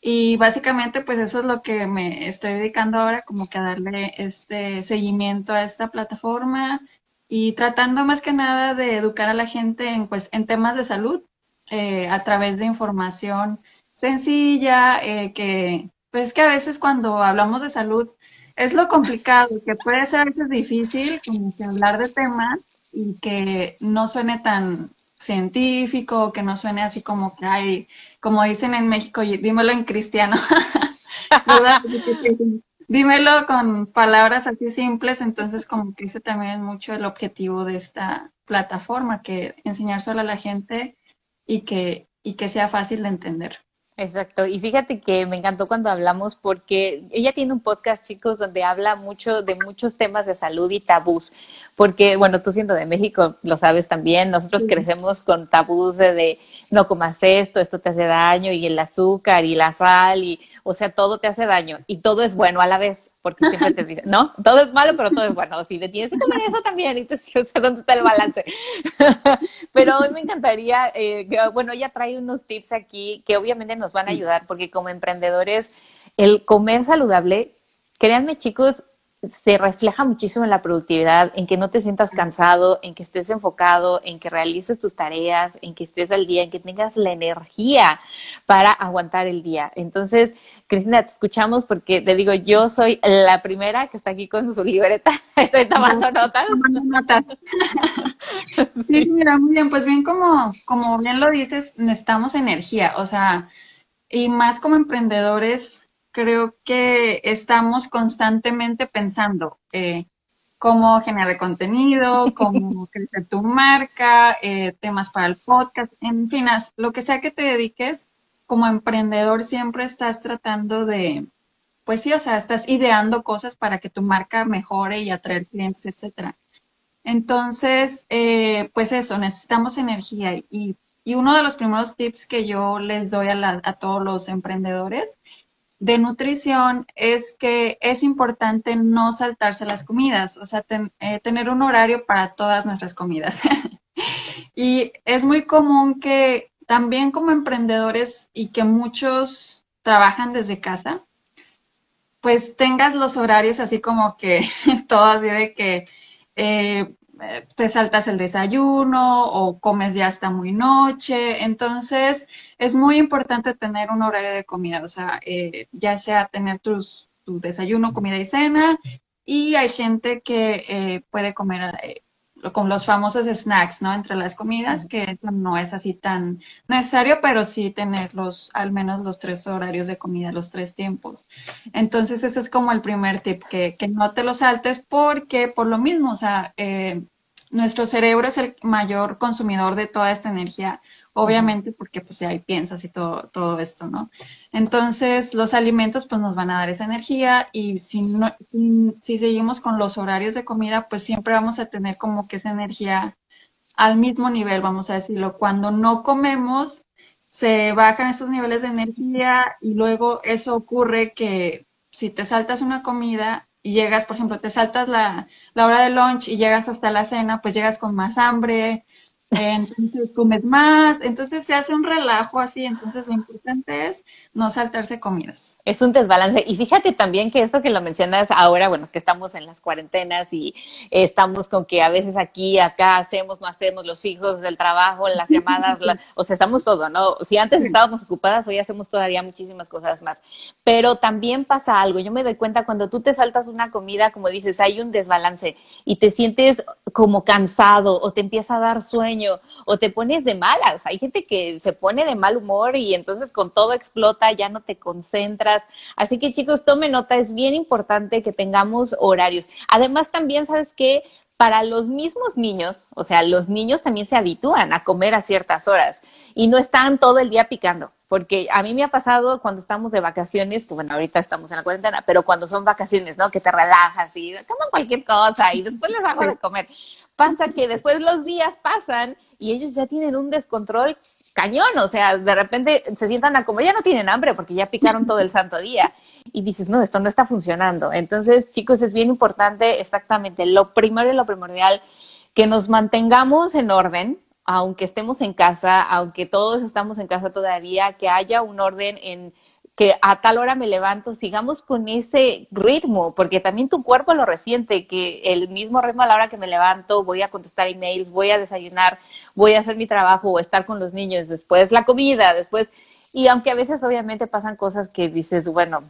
Y básicamente, pues eso es lo que me estoy dedicando ahora, como que a darle este seguimiento a esta plataforma y tratando más que nada de educar a la gente en, pues, en temas de salud eh, a través de información sencilla, eh, que pues que a veces cuando hablamos de salud es lo complicado, que puede ser a veces difícil como que hablar de temas y que no suene tan científico, que no suene así como que hay, como dicen en México, dímelo en cristiano. dímelo con palabras así simples, entonces como que también es mucho el objetivo de esta plataforma, que enseñar solo a la gente y que, y que sea fácil de entender. Exacto, y fíjate que me encantó cuando hablamos porque ella tiene un podcast, chicos, donde habla mucho de muchos temas de salud y tabús, porque, bueno, tú siendo de México, lo sabes también, nosotros crecemos con tabús de, de, no comas esto, esto te hace daño, y el azúcar y la sal, y, o sea, todo te hace daño, y todo es bueno a la vez porque siempre te dicen, no, todo es malo, pero todo es bueno. Si te tienes que comer eso también, y te, o sea, ¿dónde está el balance? pero hoy me encantaría, eh, bueno, ella trae unos tips aquí que obviamente nos nos van a ayudar porque como emprendedores, el comer saludable, créanme chicos, se refleja muchísimo en la productividad, en que no te sientas cansado, en que estés enfocado, en que realices tus tareas, en que estés al día, en que tengas la energía para aguantar el día. Entonces, Cristina, te escuchamos porque te digo, yo soy la primera que está aquí con su libreta. Estoy tomando notas. sí, mira, muy bien. Pues bien, como, como bien lo dices, necesitamos energía. O sea, y más como emprendedores, creo que estamos constantemente pensando eh, cómo generar contenido, cómo crecer tu marca, eh, temas para el podcast, en fin, lo que sea que te dediques, como emprendedor siempre estás tratando de, pues sí, o sea, estás ideando cosas para que tu marca mejore y atraer clientes, etcétera. Entonces, eh, pues eso, necesitamos energía y, y, uno de los primeros tips que yo les doy a, a todos los emprendedores de nutrición es que es importante no saltarse las comidas, o sea, eh, tener un horario para todas nuestras comidas. y es muy común que también como emprendedores y que muchos trabajan desde casa, pues tengas los horarios así como que todo así de que eh, te saltas el desayuno o comes ya hasta muy noche. Entonces, es muy importante tener un horario de comida, o sea, eh, ya sea tener tus, tu desayuno, comida y cena. Y hay gente que eh, puede comer con los famosos snacks, ¿no? Entre las comidas, que no es así tan necesario, pero sí tener los, al menos los tres horarios de comida, los tres tiempos. Entonces, ese es como el primer tip, que, que no te lo saltes porque por lo mismo, o sea, eh, nuestro cerebro es el mayor consumidor de toda esta energía, obviamente porque pues ahí piensas y todo, todo esto, ¿no? Entonces, los alimentos pues nos van a dar esa energía y si, no, si seguimos con los horarios de comida, pues siempre vamos a tener como que esa energía al mismo nivel, vamos a decirlo. Cuando no comemos, se bajan esos niveles de energía y luego eso ocurre que si te saltas una comida, y llegas, por ejemplo, te saltas la, la hora de lunch y llegas hasta la cena, pues llegas con más hambre, entonces comes más, entonces se hace un relajo así, entonces lo importante es no saltarse comidas. Es un desbalance. Y fíjate también que esto que lo mencionas ahora, bueno, que estamos en las cuarentenas y estamos con que a veces aquí, acá hacemos, no hacemos, los hijos del trabajo, las llamadas, o sea, estamos todo, ¿no? Si antes estábamos ocupadas, hoy hacemos todavía muchísimas cosas más. Pero también pasa algo, yo me doy cuenta cuando tú te saltas una comida, como dices, hay un desbalance y te sientes como cansado o te empieza a dar sueño o te pones de malas. Hay gente que se pone de mal humor y entonces con todo explota, ya no te concentras. Así que chicos, tomen nota, es bien importante que tengamos horarios. Además también, ¿sabes qué? Para los mismos niños, o sea, los niños también se habitúan a comer a ciertas horas y no están todo el día picando porque a mí me ha pasado cuando estamos de vacaciones, que bueno, ahorita estamos en la cuarentena, pero cuando son vacaciones, ¿no? Que te relajas y coman cualquier cosa y después les hago de comer. Pasa que después los días pasan y ellos ya tienen un descontrol cañón, o sea, de repente se sientan a comer, ya no tienen hambre porque ya picaron todo el santo día y dices, no, esto no está funcionando. Entonces, chicos, es bien importante exactamente lo primero y lo primordial, que nos mantengamos en orden, aunque estemos en casa, aunque todos estamos en casa todavía, que haya un orden en que a tal hora me levanto, sigamos con ese ritmo, porque también tu cuerpo lo resiente, que el mismo ritmo a la hora que me levanto, voy a contestar emails, voy a desayunar, voy a hacer mi trabajo o estar con los niños, después la comida, después, y aunque a veces obviamente pasan cosas que dices, bueno,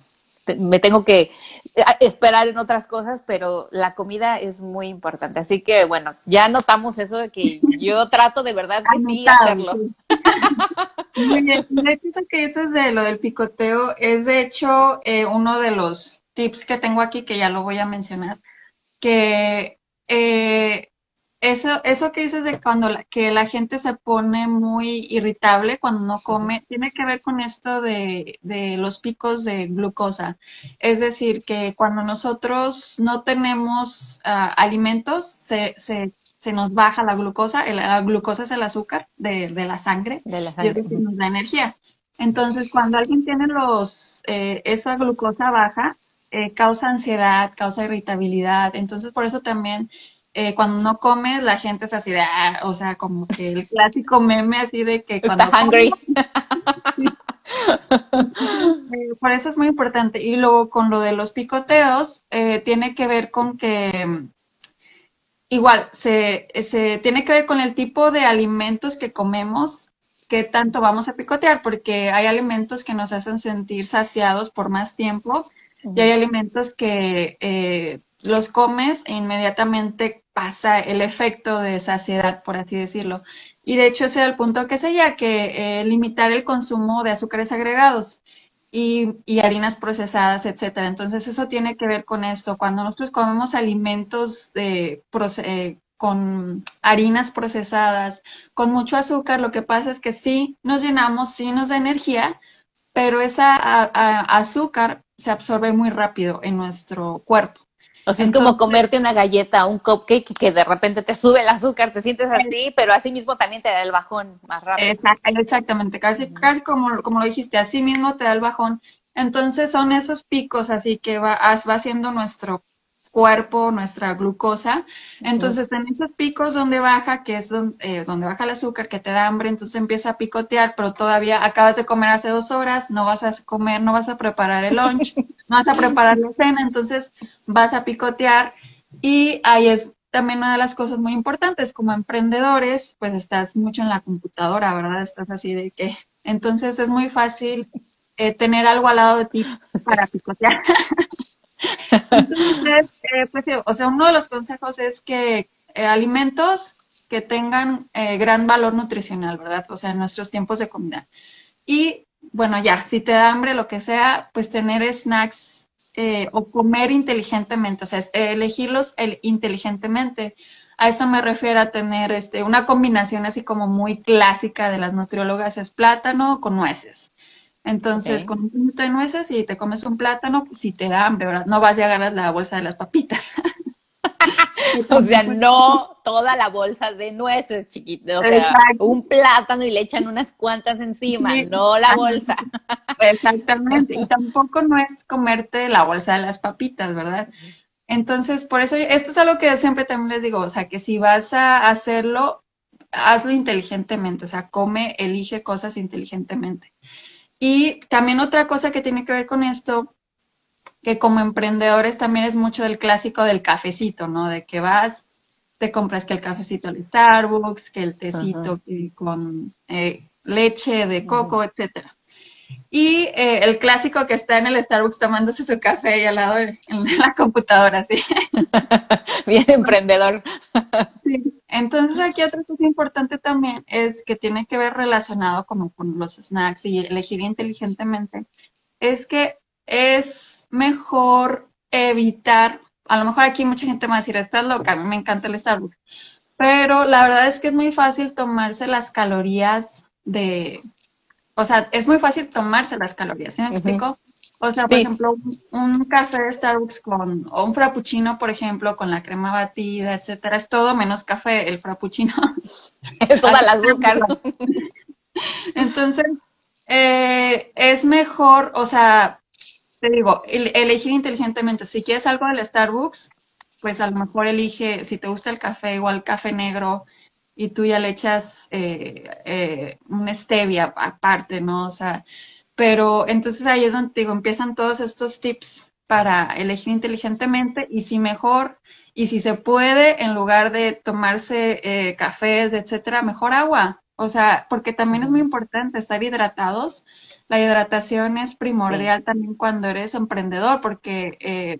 me tengo que eh, esperar en otras cosas, pero la comida es muy importante. Así que bueno, ya notamos eso de que yo trato de verdad que sí hacerlo. Muy bien. De hecho, eso que dices de lo del picoteo es de hecho eh, uno de los tips que tengo aquí que ya lo voy a mencionar, que eh, eso, eso que dices de cuando la, que la gente se pone muy irritable cuando no come, tiene que ver con esto de, de, los picos de glucosa. Es decir, que cuando nosotros no tenemos uh, alimentos, se, se, se, nos baja la glucosa. El, la glucosa es el azúcar de, de la sangre, de la sangre. y nos da energía. Entonces, cuando alguien tiene los, eh, esa glucosa baja, eh, causa ansiedad, causa irritabilidad. Entonces, por eso también eh, cuando no comes, la gente es así de, ah, o sea, como que el clásico meme así de que cuando... Está hungry. Eh, por eso es muy importante. Y luego con lo de los picoteos, eh, tiene que ver con que, igual, se, se tiene que ver con el tipo de alimentos que comemos qué tanto vamos a picotear, porque hay alimentos que nos hacen sentir saciados por más tiempo y hay alimentos que eh, los comes e inmediatamente pasa el efecto de saciedad, por así decirlo. Y de hecho ese es el punto que sería que eh, limitar el consumo de azúcares agregados y, y, harinas procesadas, etcétera. Entonces eso tiene que ver con esto. Cuando nosotros comemos alimentos de, eh, con harinas procesadas, con mucho azúcar, lo que pasa es que sí nos llenamos, sí nos da energía, pero esa azúcar se absorbe muy rápido en nuestro cuerpo. O sea, es como comerte una galleta, un cupcake que de repente te sube el azúcar, te sientes así, pero así mismo también te da el bajón más rápido. exactamente, casi, casi como, como lo dijiste, así mismo te da el bajón. Entonces son esos picos así que va, va haciendo nuestro cuerpo, nuestra glucosa. Entonces, en esos picos donde baja, que es donde, eh, donde, baja el azúcar, que te da hambre, entonces empieza a picotear, pero todavía acabas de comer hace dos horas, no vas a comer, no vas a preparar el lunch, no vas a preparar la cena, entonces vas a picotear y ahí es también una de las cosas muy importantes, como emprendedores, pues estás mucho en la computadora, ¿verdad? Estás así de que, entonces es muy fácil eh, tener algo al lado de ti para picotear. Entonces, eh, pues, o sea, uno de los consejos es que eh, alimentos que tengan eh, gran valor nutricional, ¿verdad? O sea, en nuestros tiempos de comida. Y bueno, ya, si te da hambre, lo que sea, pues tener snacks o comer inteligentemente, o sea, elegirlos inteligentemente. A eso me refiero a tener este, una combinación así como muy clásica de las nutriólogas, es plátano con nueces. Entonces, con un puñito de nueces y te comes un plátano, si te da hambre, ¿verdad? No vas a agarrar la bolsa de las papitas. o sea, no toda la bolsa de nueces, chiquito. O sea, un plátano y le echan unas cuantas encima, no la bolsa. Exactamente. Y tampoco no es comerte la bolsa de las papitas, ¿verdad? Entonces, por eso, esto es algo que siempre también les digo, o sea, que si vas a hacerlo, hazlo inteligentemente, o sea, come, elige cosas inteligentemente. Y también otra cosa que tiene que ver con esto, que como emprendedores también es mucho del clásico del cafecito, ¿no? De que vas, te compras que el cafecito de Starbucks, que el tecito con eh, leche de coco, etcétera. Y eh, el clásico que está en el Starbucks tomándose su café y al lado en la computadora, sí. Bien emprendedor. Sí. Entonces aquí otra cosa importante también es que tiene que ver relacionado como con los snacks y elegir inteligentemente, es que es mejor evitar, a lo mejor aquí mucha gente me va a decir, estás loca, a mí me encanta el Starbucks, pero la verdad es que es muy fácil tomarse las calorías de, o sea, es muy fácil tomarse las calorías, ¿sí me explico? O sea, por ejemplo, un, café de Starbucks con, o un frappuccino, por ejemplo, con la crema batida, etcétera, es todo menos café, el frappuccino. Es toda la azúcar. Entonces, eh, es mejor, o sea, te digo, elegir inteligentemente. Si quieres algo del Starbucks, pues a lo mejor elige, si te gusta el café, igual café negro, y tú ya le echas eh, eh, una stevia aparte, ¿no? O sea, pero entonces ahí es donde digo, empiezan todos estos tips para elegir inteligentemente y si mejor, y si se puede, en lugar de tomarse eh, cafés, etcétera, mejor agua. O sea, porque también es muy importante estar hidratados. La hidratación es primordial también cuando eres emprendedor, porque eh,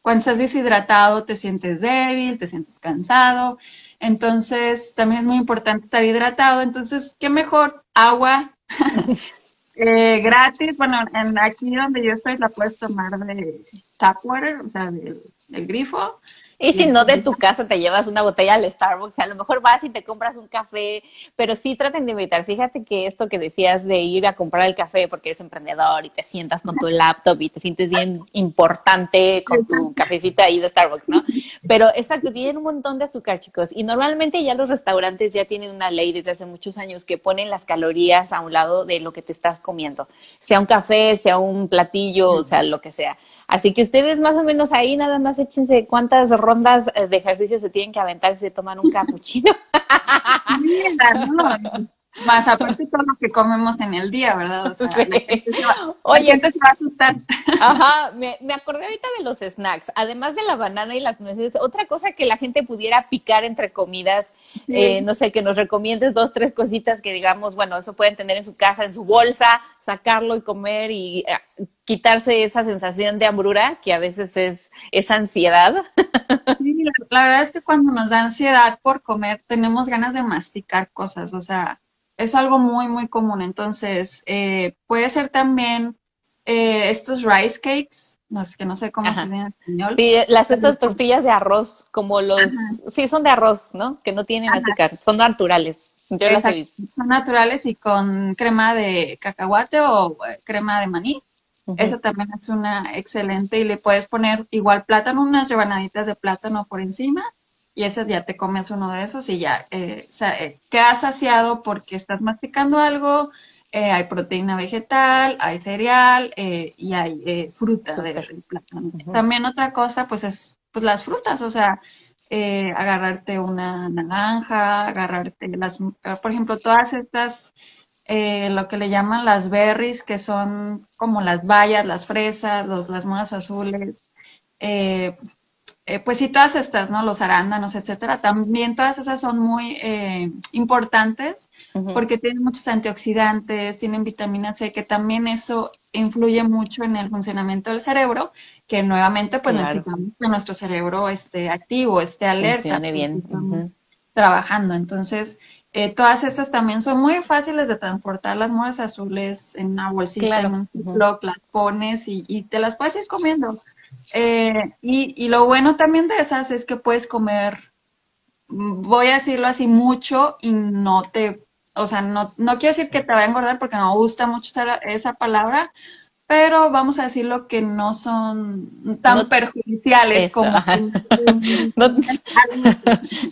cuando estás deshidratado te sientes débil, te sientes cansado. Entonces, también es muy importante estar hidratado. Entonces, ¿qué mejor? Agua. Eh, gratis, bueno, en, aquí donde yo estoy la puedes tomar de tap water, o sea, del, grifo. Y si no, de tu casa te llevas una botella al Starbucks, a lo mejor vas y te compras un café, pero sí traten de evitar. Fíjate que esto que decías de ir a comprar el café porque eres emprendedor y te sientas con tu laptop y te sientes bien importante con tu cafecita ahí de Starbucks, ¿no? Pero exacto, tienen un montón de azúcar, chicos. Y normalmente ya los restaurantes ya tienen una ley desde hace muchos años que ponen las calorías a un lado de lo que te estás comiendo. Sea un café, sea un platillo, o sea, lo que sea. Así que ustedes más o menos ahí nada más échense cuántas rondas eh, de ejercicio se tienen que aventar si se toman un capuchino. Más aparte todo lo que comemos en el día, ¿verdad? O sea, Oye, se va a asustar. Ajá, me, me, acordé ahorita de los snacks. Además de la banana y las nueces, otra cosa que la gente pudiera picar entre comidas, eh, no sé, que nos recomiendes dos, tres cositas que digamos, bueno, eso pueden tener en su casa, en su bolsa, sacarlo y comer y eh, quitarse esa sensación de hambrura que a veces es esa ansiedad. Sí, la verdad es que cuando nos da ansiedad por comer, tenemos ganas de masticar cosas, o sea, es algo muy, muy común. Entonces, eh, puede ser también eh, estos rice cakes, no sé, que no sé cómo se llama en español. Sí, las estas tortillas de arroz, como los, sí, son de arroz, ¿no? Que no tienen azúcar, son naturales. Yo las he visto. Son naturales y con crema de cacahuate o eh, crema de maní. Esa también es una excelente y le puedes poner igual plátano, unas rebanaditas de plátano por encima y ese ya te comes uno de esos y ya eh, eh, quedas saciado porque estás masticando algo, eh, hay proteína vegetal, hay cereal y hay fruta de plátano. También otra cosa pues es pues las frutas, o sea, agarrarte una naranja, agarrarte las, por ejemplo, todas estas, lo que le llaman las berries, que son como las bayas, las fresas, los, las monas azules, eh, pues sí, todas estas, ¿no? Los arándanos, etcétera, también todas esas son muy eh, importantes porque tienen muchos antioxidantes, tienen vitamina C, que también eso influye mucho en el funcionamiento del cerebro, que nuevamente pues necesitamos que nuestro cerebro esté activo, esté alerta. Funcione bien. Trabajando. Entonces, eh, todas estas también son muy fáciles de transportar, las moras azules en una bolsita, en un blog, las pones y, y te las puedes ir comiendo eh, y, y, lo bueno también de esas es que puedes comer, voy a decirlo así, mucho y no te, o sea, no, no quiero decir que te vaya a engordar porque no gusta mucho esa, esa palabra, pero vamos a decirlo que no son tan perjudiciales como, un,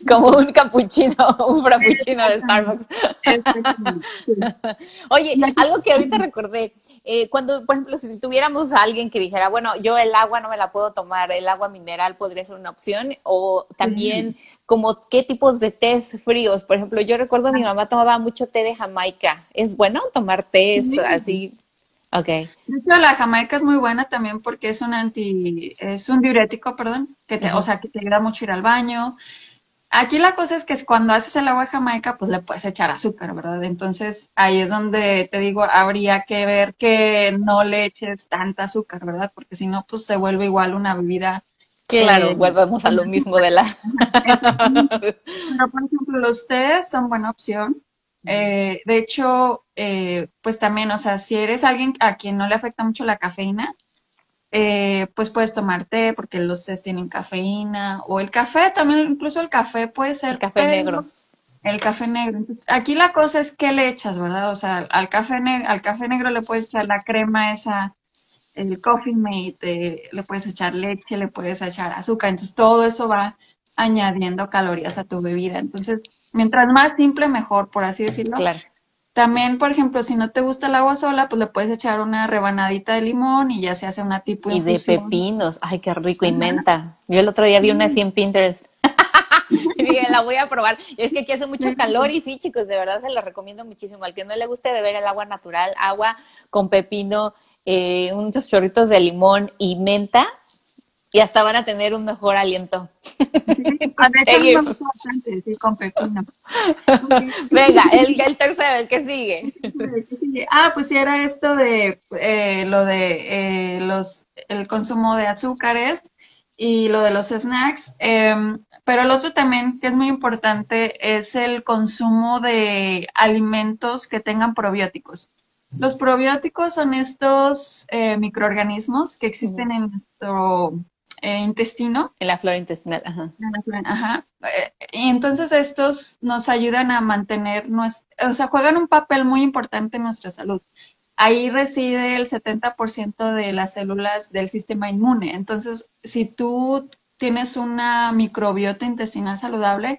como un capuchino, un frappuccino de Starbucks. Oye, algo que ahorita recordé, eh, cuando, por ejemplo, si tuviéramos a alguien que dijera, bueno, yo el agua no me la puedo tomar, el agua mineral podría ser una opción, o también como qué tipos de tés fríos, por ejemplo, yo recuerdo mi mamá tomaba mucho té de Jamaica, ¿es bueno tomar té así? Ok. De hecho, la jamaica es muy buena también porque es un anti, es un diurético, perdón, que te, o sea, que te ayuda mucho ir al baño. Aquí la cosa es que cuando haces el agua de jamaica, pues le puedes echar azúcar, ¿verdad? Entonces ahí es donde te digo, habría que ver que no le eches tanta azúcar, ¿verdad? Porque si no, pues se vuelve igual una bebida. Claro, volvemos a lo mismo de la. Pero, por ejemplo, los tés son buena opción. Eh, de hecho, eh, pues también, o sea, si eres alguien a quien no le afecta mucho la cafeína, eh, pues puedes tomar té porque los tés tienen cafeína o el café, también incluso el café puede ser. El café negro. El café negro. aquí la cosa es qué le echas, ¿verdad? O sea, al café, al café negro le puedes echar la crema esa, el coffee mate, le puedes echar leche, le puedes echar azúcar, entonces todo eso va añadiendo calorías a tu bebida. Entonces, mientras más simple, mejor, por así decirlo. Claro. También, por ejemplo, si no te gusta el agua sola, pues le puedes echar una rebanadita de limón y ya se hace una tipo Y de pepinos, ay, qué rico, y menta. Yo el otro día vi una así en Pinterest. y dije, la voy a probar. Es que aquí hace mucho calor y sí, chicos, de verdad se la recomiendo muchísimo. Al que no le guste beber el agua natural, agua con pepino, eh, unos chorritos de limón y menta, y hasta van a tener un mejor aliento. Sí, sí, con pepino. Venga, el, el, tercero, el que sigue. Ah, pues sí, era esto de eh, lo de eh, los el consumo de azúcares y lo de los snacks. Em, pero el otro también que es muy importante es el consumo de alimentos que tengan probióticos. Los probióticos son estos eh, microorganismos que existen en nuestro eh, intestino. En la flora intestinal, ajá. ajá. Eh, y entonces estos nos ayudan a mantener, o sea, juegan un papel muy importante en nuestra salud. Ahí reside el 70% de las células del sistema inmune. Entonces, si tú tienes una microbiota intestinal saludable,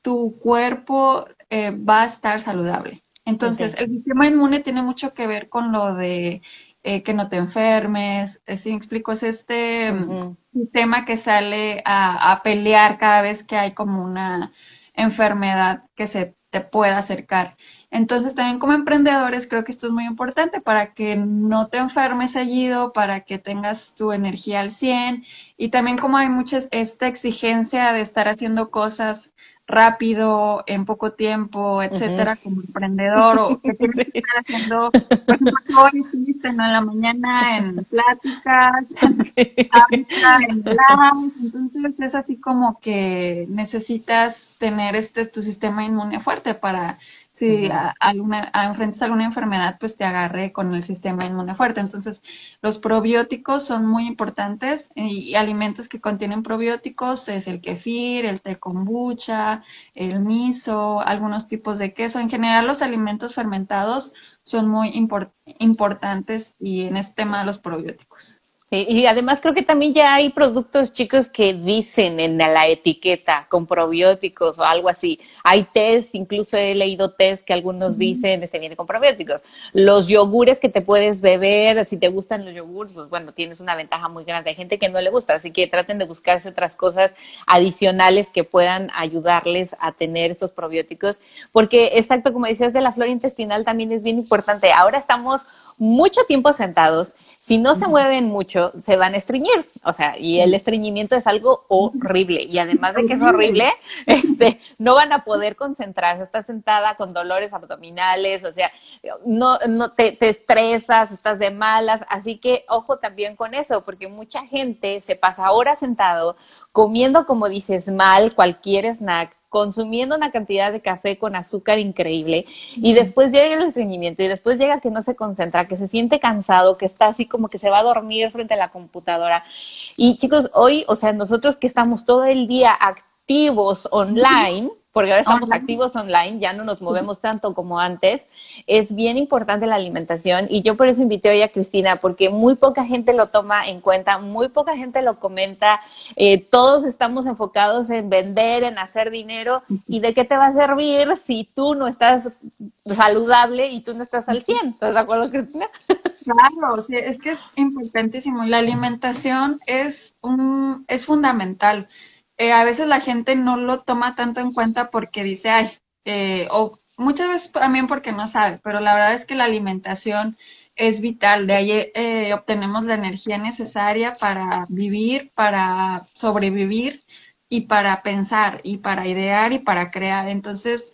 tu cuerpo eh, va a estar saludable. Entonces, el sistema inmune tiene mucho que ver con lo de eh, que no te enfermes, eh, si me explico, es este mm, tema que sale a, pelear cada vez que hay como una enfermedad que se te pueda acercar. Entonces también como emprendedores creo que esto es muy importante para que no te enfermes seguido, para que tengas tu energía al 100 y también como hay mucha esta exigencia de estar haciendo cosas rápido, en poco tiempo, etcétera, como emprendedor, o que tienes que estar haciendo, por ejemplo, hoy estuviste en la mañana en pláticas, en live, entonces es así como que necesitas tener este tu sistema inmune fuerte para si a, alguna, a enfrentas alguna enfermedad, pues te agarre con el sistema inmune fuerte. Entonces, los probióticos son muy importantes y, alimentos que contienen probióticos es el kefir, el té kombucha, el miso, algunos tipos de queso. En general, los alimentos fermentados son muy importantes y en este tema los probióticos y además creo que también ya hay productos chicos que dicen en la etiqueta con probióticos o algo así. Hay test, incluso he leído test que algunos dicen este viene con probióticos. Los yogures que te puedes beber, si te gustan los yogures, pues bueno, tienes una ventaja muy grande. Hay gente que no le gusta, así que traten de buscarse otras cosas adicionales que puedan ayudarles a tener estos probióticos, porque exacto como decías de la flora intestinal también es bien importante. Ahora estamos mucho tiempo sentados si no se mueven mucho, se van a estreñir. O sea, y el estreñimiento es algo horrible. Y además de que es horrible, este, no van a poder concentrarse. Estás sentada con dolores abdominales, o sea, no, no te, te estresas, estás de malas. Así que ojo también con eso, porque mucha gente se pasa horas sentado comiendo, como dices, mal cualquier snack consumiendo una cantidad de café con azúcar increíble y después llega el estreñimiento y después llega que no se concentra, que se siente cansado, que está así como que se va a dormir frente a la computadora. Y chicos, hoy, o sea, nosotros que estamos todo el día activos online, porque ahora estamos activos online, ya no nos movemos tanto como antes, es bien importante la alimentación y yo por eso invité hoy a Cristina, porque muy poca gente lo toma en cuenta, muy poca gente lo comenta, eh, todos estamos enfocados en vender, en hacer dinero y de qué te va a servir si tú no estás saludable y tú no estás al 100, ¿estás de acuerdo Cristina? Claro, es que es importantísimo, la alimentación es, un, es fundamental. Eh, a veces la gente no lo toma tanto en cuenta porque dice, ay, eh, o muchas veces también porque no sabe, pero la verdad es que la alimentación es vital, de ahí eh, obtenemos la energía necesaria para vivir, para sobrevivir y para pensar y para idear y para crear. Entonces,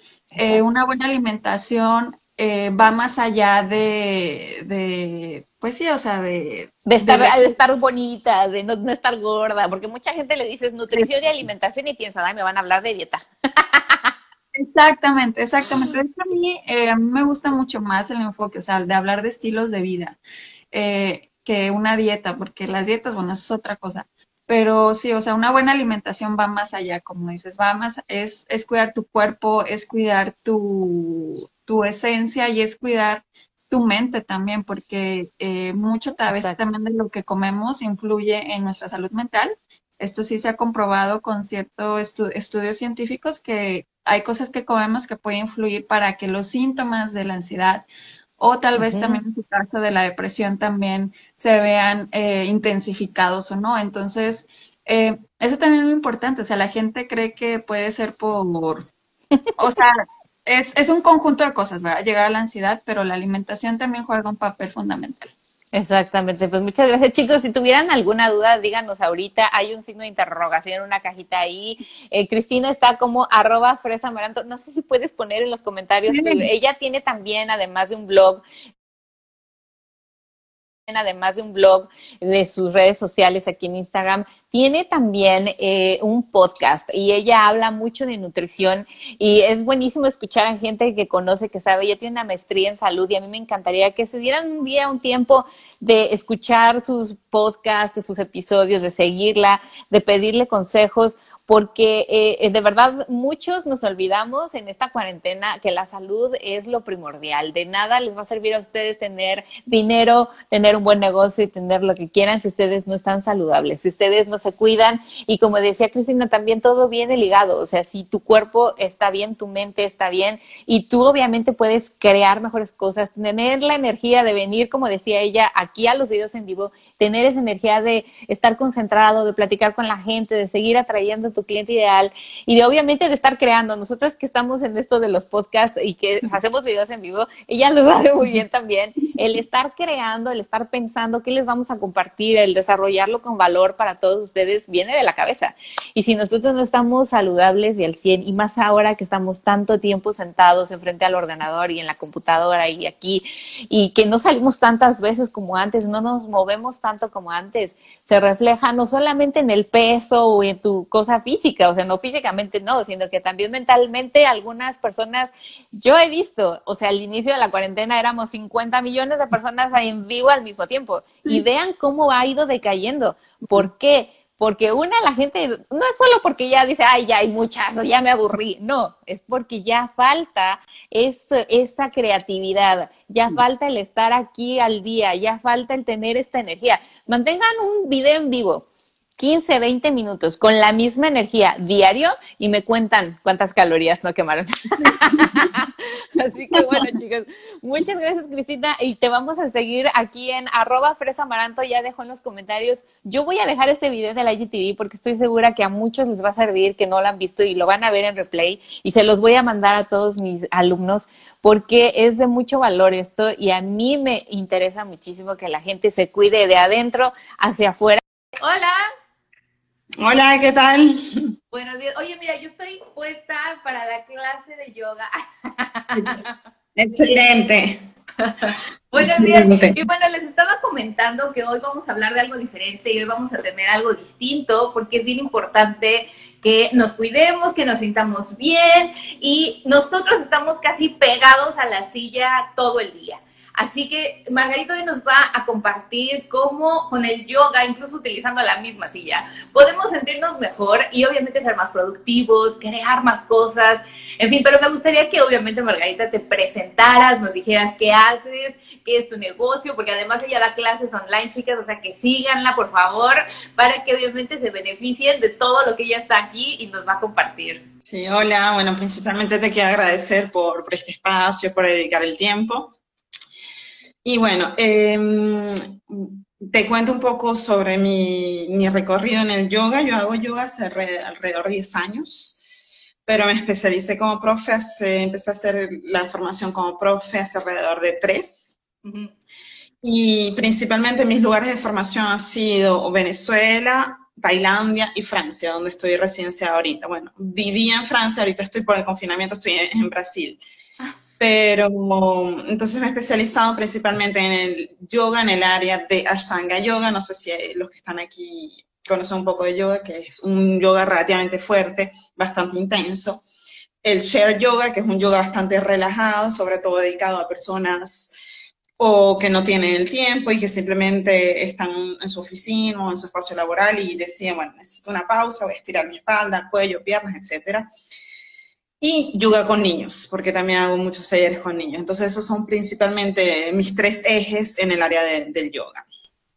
una buena alimentación va más allá de pues sí, o sea, de... De estar, de, estar bonita, de no, no, estar gorda, porque mucha gente le dices nutrición y alimentación y piensa, ay, me van a hablar de dieta. Exactamente, exactamente. a mí, eh, a mí me gusta mucho más el enfoque, o sea, de hablar de estilos de vida eh, que una dieta, porque las dietas, bueno, eso es otra cosa. Pero sí, o sea, una buena alimentación va más allá, como dices, va más, es, es cuidar tu cuerpo, es cuidar tu, tu esencia y es cuidar tu mente también, porque eh, mucho a veces también de lo que comemos influye en nuestra salud mental. Esto sí se ha comprobado con ciertos estudios científicos que hay cosas que comemos que pueden influir para que los síntomas de la ansiedad o tal vez también en su caso de la depresión también se vean eh, intensificados o no. Entonces, eh, eso también es muy importante. O sea, la gente cree que puede ser por, o sea, es, es un conjunto de cosas, ¿verdad? Llegar a la ansiedad, pero la alimentación también juega un papel fundamental. Exactamente, pues muchas gracias chicos. Si tuvieran alguna duda, díganos ahorita. Hay un signo de interrogación en una cajita ahí. Eh, Cristina está como arroba fresa No sé si puedes poner en los comentarios. ella tiene también, además de un blog, además de un blog de sus redes sociales aquí en Instagram, tiene también eh, un podcast y ella habla mucho de nutrición y es buenísimo escuchar a gente que conoce, que sabe, ella tiene una maestría en salud y a mí me encantaría que se dieran un día, un tiempo de escuchar sus podcasts, de sus episodios, de seguirla, de pedirle consejos porque eh, de verdad muchos nos olvidamos en esta cuarentena que la salud es lo primordial. De nada les va a servir a ustedes tener dinero, tener un buen negocio y tener lo que quieran si ustedes no están saludables, si ustedes no se cuidan. Y como decía Cristina, también todo viene ligado. O sea, si tu cuerpo está bien, tu mente está bien y tú obviamente puedes crear mejores cosas, tener la energía de venir, como decía ella, aquí a los videos en vivo, tener esa energía de estar concentrado, de platicar con la gente, de seguir atrayendo tu tu cliente ideal y de obviamente de estar creando. Nosotras que estamos en esto de los podcasts y que hacemos videos en vivo, ella lo sabe muy bien también, el estar creando, el estar pensando qué les vamos a compartir, el desarrollarlo con valor para todos ustedes, viene de la cabeza. Y si nosotros no estamos saludables y al 100, y más ahora que estamos tanto tiempo sentados enfrente al ordenador y en la computadora y aquí, y que no salimos tantas veces como antes, no nos movemos tanto como antes, se refleja no solamente en el peso o en tu cosa física, o sea, no físicamente no, sino que también mentalmente algunas personas, yo he visto, o sea, al inicio de la cuarentena éramos 50 millones de personas en vivo al mismo tiempo, y vean cómo ha ido decayendo. ¿Por qué? Porque una, la gente, no es solo porque ya dice, ay, ya hay muchas, ya me aburrí. No, es porque ya falta esa creatividad, ya falta el estar aquí al día, ya falta el tener esta energía. Mantengan un video en vivo, 15, 20 minutos con la misma energía diario y me cuentan cuántas calorías no quemaron. Así que bueno, chicos, muchas gracias, Cristina. Y te vamos a seguir aquí en arroba fresa amaranto. Ya dejo en los comentarios. Yo voy a dejar este video la IGTV porque estoy segura que a muchos les va a servir, que no lo han visto y lo van a ver en replay. Y se los voy a mandar a todos mis alumnos porque es de mucho valor esto y a mí me interesa muchísimo que la gente se cuide de adentro hacia afuera. Hola. Hola, ¿qué tal? Buenos días. Oye, mira, yo estoy puesta para la clase de yoga. Excelente. Buenos días. Y bueno, les estaba comentando que hoy vamos a hablar de algo diferente y hoy vamos a tener algo distinto porque es bien importante que nos cuidemos, que nos sintamos bien y nosotros estamos casi pegados a la silla todo el día. Así que Margarito hoy nos va a compartir cómo con el yoga, incluso utilizando la misma silla, podemos sentirnos mejor y obviamente ser más productivos, crear más cosas, en fin, pero me gustaría que obviamente Margarita te presentaras, nos dijeras qué haces, qué es tu negocio, porque además ella da clases online, chicas, o sea que síganla, por favor, para que obviamente se beneficien de todo lo que ella está aquí y nos va a compartir. Sí, hola, bueno, principalmente te quiero agradecer por, por este espacio, por dedicar el tiempo. Y bueno, em, te cuento un poco sobre mi, recorrido en el yoga. Yo hago yoga hace alrededor de 10 años, pero me especialicé como profe, empecé a hacer la formación como profe hace alrededor de 3. Y principalmente mis lugares de formación han sido Venezuela, Tailandia y Francia, donde estoy residenciada ahorita. Bueno, vivía en Francia, ahorita estoy por el confinamiento, estoy en Brasil pero entonces me he especializado principalmente en el yoga, en el área de Ashtanga Yoga, no sé si los que están aquí conocen un poco de yoga, que es un yoga relativamente fuerte, bastante intenso. El Share Yoga, que es un yoga bastante relajado, sobre todo dedicado a personas o que no tienen el tiempo y que simplemente están en su oficina o en su espacio laboral y deciden, bueno, necesito una pausa, voy a estirar mi espalda, cuello, piernas, etcétera y yoga con niños, porque también hago muchos talleres con niños. Entonces, esos son principalmente mis tres ejes en el área del yoga.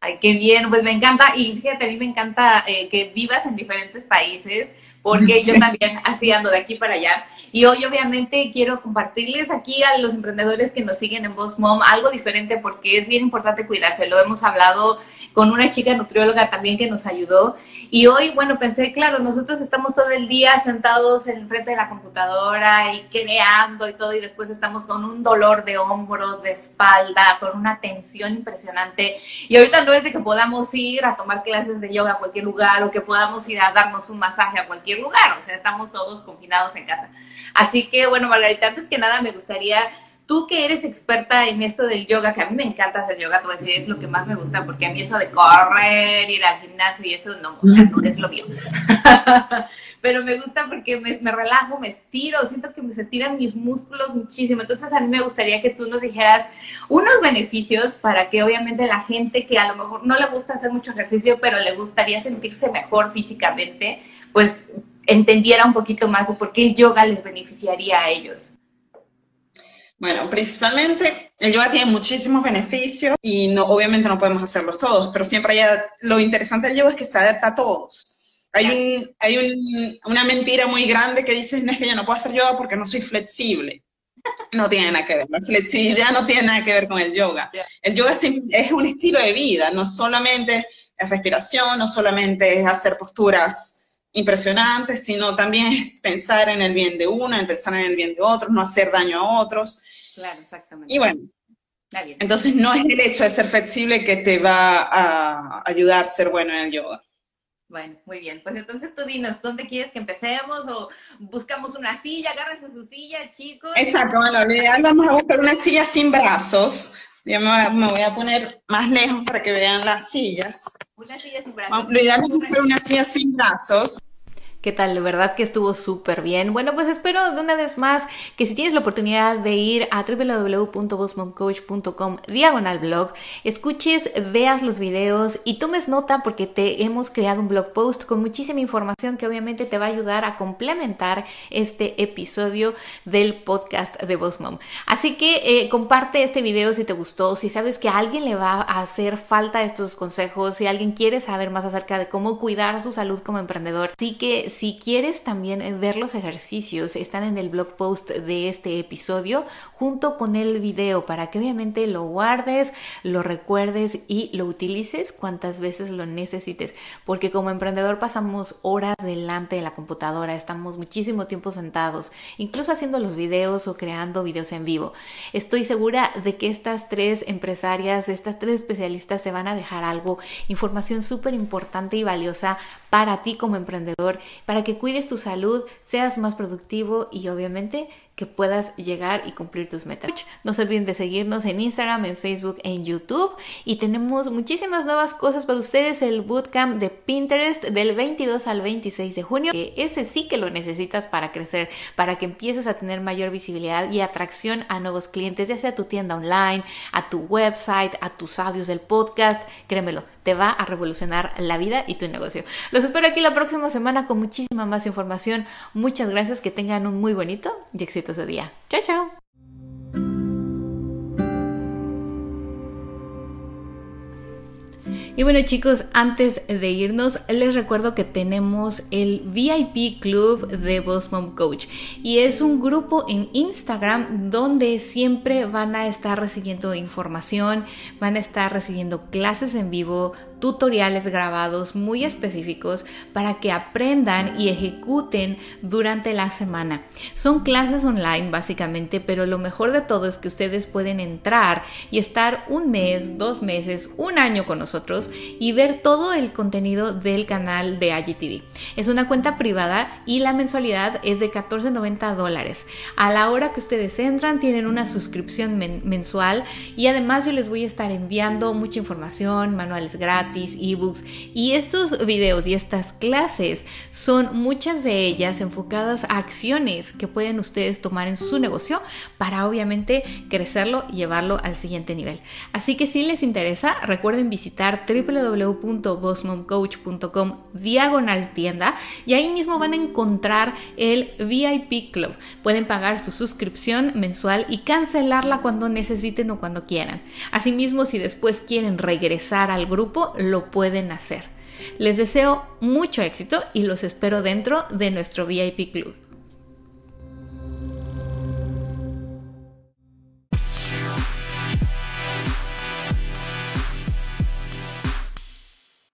Ay, qué bien, pues me encanta, y fíjate, a mí me encanta eh, que vivas en diferentes países, porque yo también así ando de aquí para allá. Y hoy obviamente quiero compartirles aquí a los emprendedores que nos siguen en Boss Mom algo diferente porque es bien importante cuidarse. Lo hemos hablado con una chica nutrióloga también que nos ayudó. Y hoy, bueno, pensé, claro, nosotros estamos todo el día sentados en frente de la computadora y creando y todo, y después estamos con un dolor de hombros, de espalda, con una tensión impresionante. Y ahorita no es de que podamos ir a tomar clases de yoga a cualquier lugar o que podamos ir a darnos un masaje a cualquier lugar, o sea, estamos todos confinados en casa. Así que, bueno, Margarita, antes que nada me gustaría Tú que eres experta en esto del yoga, que a mí me encanta hacer yoga, te voy decir, es lo que más me gusta, porque a mí eso de correr, ir al gimnasio y eso no, no es lo mío. Pero me gusta porque me, me, relajo, me estiro, siento que me estiran mis músculos muchísimo. Entonces a mí me gustaría que tú nos dijeras unos beneficios para que obviamente la gente que a lo mejor no le gusta hacer mucho ejercicio, pero le gustaría sentirse mejor físicamente, pues entendiera un poquito más de por qué el yoga les beneficiaría a ellos. Bueno, principalmente el yoga tiene muchísimos beneficios y no, obviamente no podemos hacerlos todos, pero siempre hay, lo interesante del yoga es que se adapta a todos. Hay, un, hay un, una mentira muy grande que dice, es que yo no puedo hacer yoga porque no soy flexible. No tiene nada que ver, la flexibilidad no tiene nada que ver con el yoga. El yoga es, es un estilo de vida, no solamente es respiración, no solamente es hacer posturas impresionantes, sino también es pensar en el bien de uno, en pensar en el bien de otros, no hacer daño a otros. Claro, exactamente. Y bueno, entonces no es el hecho de ser flexible que te va a ayudar a ser bueno en el yoga. Bueno, muy bien. Pues entonces tú dinos, ¿dónde quieres que empecemos? O buscamos una silla, agárrense su silla, chicos. Exacto, bueno, vamos a buscar una silla sin brazos. Yo me, voy a poner más lejos para que vean las sillas. Una silla sin brazos. Lo ideal es buscar una silla sin brazos. ¿Qué tal? Verdad que estuvo súper bien. Bueno, pues espero de una vez más que si tienes la oportunidad de ir a www.bossmomcoach.com diagonal blog, escuches, veas los videos y tomes nota porque te hemos creado un blog post con muchísima información que obviamente te va a ayudar a complementar este episodio del podcast de Boss Mom. Así que eh, comparte este video si te gustó, si sabes que a alguien le va a hacer falta estos consejos, si alguien quiere saber más acerca de cómo cuidar su salud como emprendedor. Así que si quieres también eh, ver los ejercicios, están en el blog post de este episodio junto con el video para que obviamente lo guardes, lo recuerdes y lo utilices cuantas veces lo necesites. Porque como emprendedor pasamos horas delante de la computadora, estamos muchísimo tiempo sentados, incluso haciendo los videos o creando videos en vivo. Estoy segura de que estas tres empresarias, estas tres especialistas te van a dejar algo, información súper importante y valiosa para ti como emprendedor, para que cuides tu salud, seas más productivo y obviamente que puedas llegar y cumplir tus metas. No se olviden de seguirnos en Instagram, en Facebook, en YouTube y tenemos muchísimas nuevas cosas para ustedes. El bootcamp de Pinterest del 22 al 26 de junio, que ese sí que lo necesitas para crecer, para que empieces a tener mayor visibilidad y atracción a nuevos clientes, ya sea tu tienda online, a tu website, a tus audios del podcast. Créemelo, te va a revolucionar la vida y tu negocio. Los espero aquí la próxima semana con muchísima más información. Muchas gracias, que tengan un muy bonito y exitoso día. Chao, chao. Y bueno chicos, antes de irnos, les recuerdo que tenemos el VIP Club de Boss Mom Coach. Y es un grupo en Instagram donde siempre van a estar recibiendo información, van a estar recibiendo clases en vivo, tutoriales grabados muy específicos para que aprendan y ejecuten durante la semana. Son clases online básicamente, pero lo mejor de todo es que ustedes pueden entrar y estar un mes, dos meses, un año con nosotros y ver todo el contenido del canal de IGTV. Es una cuenta privada y la mensualidad es de 14.90 dólares. A la hora que ustedes entran tienen una suscripción mensual y además yo les voy a estar enviando mucha información, manuales ebooks y estos videos y estas clases son muchas de ellas enfocadas a acciones que pueden ustedes tomar en su negocio para obviamente crecerlo y llevarlo al siguiente nivel. Así que si les interesa, recuerden visitar www.bossmomcoach.com diagonal tienda y ahí mismo van a encontrar el VIP Club. Pueden pagar su suscripción mensual y cancelarla cuando necesiten o cuando quieran. Asimismo, si después quieren regresar al grupo, lo pueden hacer. Les deseo mucho éxito y los espero dentro de nuestro VIP Club.